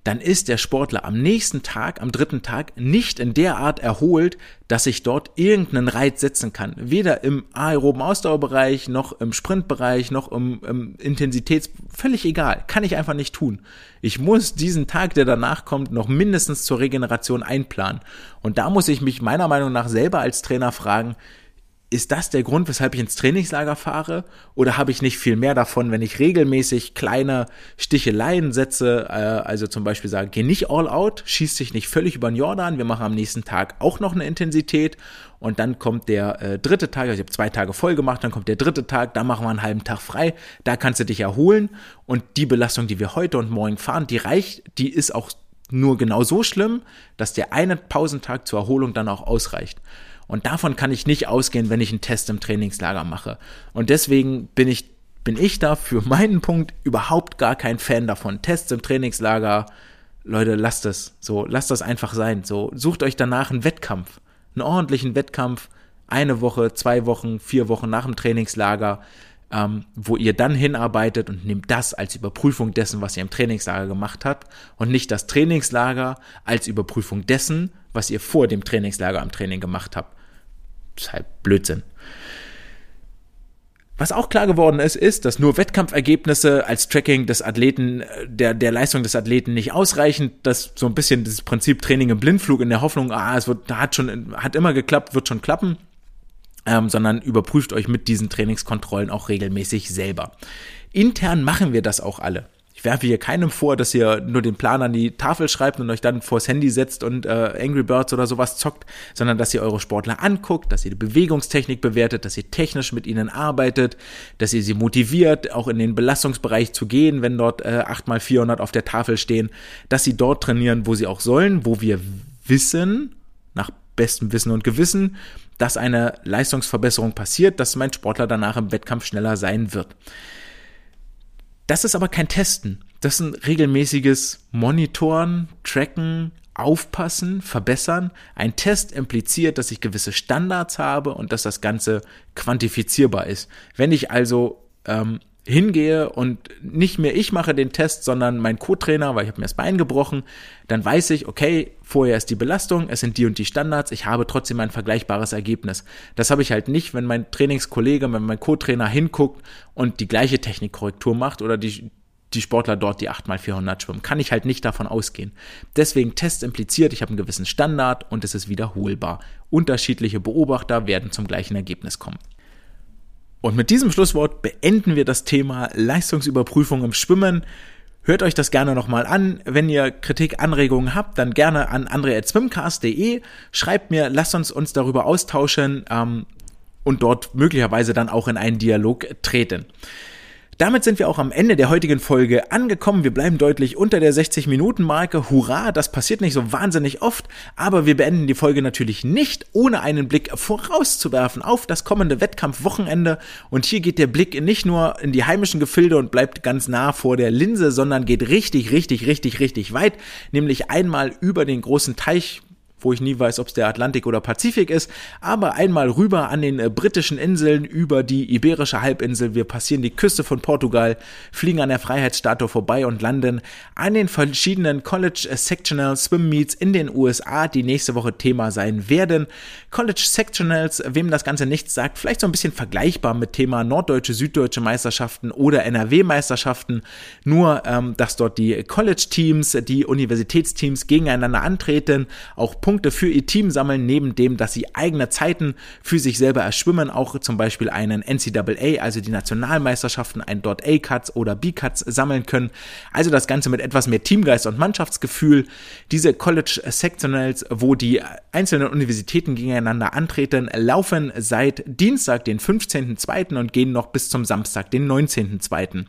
dann ist der Sportler am nächsten Tag, am dritten Tag, nicht in der Art erholt, dass ich dort irgendeinen Reiz setzen kann. Weder im aeroben Ausdauerbereich, noch im Sprintbereich, noch im, im Intensitäts... Völlig egal. Kann ich einfach nicht tun. Ich muss diesen Tag, der danach kommt, noch mindestens zur Regeneration einplanen. Und da muss ich mich meiner Meinung nach selber als Trainer fragen, ist das der Grund, weshalb ich ins Trainingslager fahre? Oder habe ich nicht viel mehr davon, wenn ich regelmäßig kleine Sticheleien setze? Äh, also zum Beispiel sage, geh nicht all out, schieß dich nicht völlig über den Jordan, wir machen am nächsten Tag auch noch eine Intensität und dann kommt der äh, dritte Tag, also ich habe zwei Tage voll gemacht, dann kommt der dritte Tag, da machen wir einen halben Tag frei, da kannst du dich erholen und die Belastung, die wir heute und morgen fahren, die reicht, die ist auch nur genau so schlimm, dass der eine Pausentag zur Erholung dann auch ausreicht. Und davon kann ich nicht ausgehen, wenn ich einen Test im Trainingslager mache. Und deswegen bin ich, bin ich da für meinen Punkt überhaupt gar kein Fan davon. Tests im Trainingslager, Leute, lasst es. So, lasst das einfach sein. So, sucht euch danach einen Wettkampf. Einen ordentlichen Wettkampf. Eine Woche, zwei Wochen, vier Wochen nach dem Trainingslager. ähm, wo ihr dann hinarbeitet und nehmt das als Überprüfung dessen, was ihr im Trainingslager gemacht habt und nicht das Trainingslager als Überprüfung dessen, was ihr vor dem Trainingslager am Training gemacht habt. Ist halt Blödsinn. Was auch klar geworden ist, ist, dass nur Wettkampfergebnisse als Tracking des Athleten, äh, der, der Leistung des Athleten nicht ausreichen. Das so ein bisschen das Prinzip Training im Blindflug in der Hoffnung, ah, es wird, hat schon, hat immer geklappt, wird schon klappen. Ähm, sondern überprüft euch mit diesen Trainingskontrollen auch regelmäßig selber. Intern machen wir das auch alle ich werfe hier keinem vor, dass ihr nur den Plan an die Tafel schreibt und euch dann vors Handy setzt und äh, Angry Birds oder sowas zockt, sondern dass ihr eure Sportler anguckt, dass ihr die Bewegungstechnik bewertet, dass ihr technisch mit ihnen arbeitet, dass ihr sie motiviert, auch in den Belastungsbereich zu gehen, wenn dort äh, 8x400 auf der Tafel stehen, dass sie dort trainieren, wo sie auch sollen, wo wir wissen, nach bestem Wissen und Gewissen, dass eine Leistungsverbesserung passiert, dass mein Sportler danach im Wettkampf schneller sein wird. Das ist aber kein Testen. Das ist ein regelmäßiges Monitoren, Tracken, Aufpassen, Verbessern. Ein Test impliziert, dass ich gewisse Standards habe und dass das Ganze quantifizierbar ist. Wenn ich also ähm, hingehe und nicht mehr ich mache den Test, sondern mein Co-Trainer, weil ich habe mir das Bein gebrochen, dann weiß ich, okay, vorher ist die Belastung, es sind die und die Standards, ich habe trotzdem ein vergleichbares Ergebnis. Das habe ich halt nicht, wenn mein Trainingskollege, wenn mein Co-Trainer hinguckt und die gleiche Technikkorrektur macht oder die, die Sportler dort die 8x400 schwimmen. Kann ich halt nicht davon ausgehen. Deswegen Test impliziert, ich habe einen gewissen Standard und es ist wiederholbar. Unterschiedliche Beobachter werden zum gleichen Ergebnis kommen. Und mit diesem Schlusswort beenden wir das Thema Leistungsüberprüfung im Schwimmen. Hört euch das gerne nochmal an. Wenn ihr Kritik, Anregungen habt, dann gerne an andre.swimcast.de. Schreibt mir, lasst uns uns darüber austauschen ähm, und dort möglicherweise dann auch in einen Dialog treten. Damit sind wir auch am Ende der heutigen Folge angekommen. Wir bleiben deutlich unter der 60-Minuten-Marke. Hurra, das passiert nicht so wahnsinnig oft, aber wir beenden die Folge natürlich nicht, ohne einen Blick vorauszuwerfen auf das kommende Wettkampfwochenende. Und hier geht der Blick nicht nur in die heimischen Gefilde und bleibt ganz nah vor der Linse, sondern geht richtig, richtig, richtig, richtig weit, nämlich einmal über den großen Teich wo ich nie weiß, ob es der Atlantik oder Pazifik ist, aber einmal rüber an den äh, britischen Inseln über die Iberische Halbinsel. Wir passieren die Küste von Portugal, fliegen an der Freiheitsstatue vorbei und landen an den verschiedenen College Sectional Swim Meets in den USA, die nächste Woche Thema sein werden. College Sectionals, wem das Ganze nichts sagt, vielleicht so ein bisschen vergleichbar mit Thema norddeutsche, süddeutsche Meisterschaften oder NRW-Meisterschaften, nur ähm, dass dort die College-Teams, die Universitätsteams gegeneinander antreten, auch Punkte Punkte für ihr Team sammeln, neben dem, dass sie eigene Zeiten für sich selber erschwimmen, auch zum Beispiel einen NCAA, also die Nationalmeisterschaften, ein dort A-Cuts oder B-Cuts sammeln können. Also das Ganze mit etwas mehr Teamgeist und Mannschaftsgefühl. Diese College Sectionals, wo die einzelnen Universitäten gegeneinander antreten, laufen seit Dienstag, den 15.02. und gehen noch bis zum Samstag, den 19.02.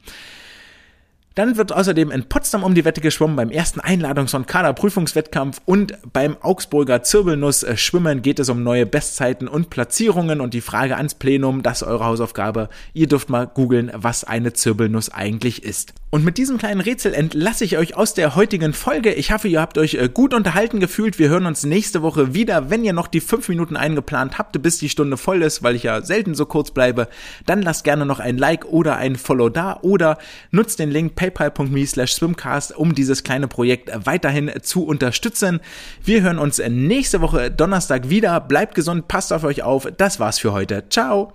Dann wird außerdem in Potsdam um die Wette geschwommen beim ersten Einladungs- und Kaderprüfungswettkampf und beim Augsburger Zirbelnuss äh, geht es um neue Bestzeiten und Platzierungen und die Frage ans Plenum, das ist eure Hausaufgabe. Ihr dürft mal googeln, was eine Zirbelnuss eigentlich ist. Und mit diesem kleinen Rätsel entlasse ich euch aus der heutigen Folge. Ich hoffe, ihr habt euch äh, gut unterhalten gefühlt. Wir hören uns nächste Woche wieder. Wenn ihr noch die fünf Minuten eingeplant habt, bis die Stunde voll ist, weil ich ja selten so kurz bleibe, dann lasst gerne noch ein Like oder ein Follow da oder nutzt den Link paypal.me slash swimcast, um dieses kleine Projekt weiterhin zu unterstützen. Wir hören uns nächste Woche Donnerstag wieder. Bleibt gesund, passt auf euch auf. Das war's für heute. Ciao!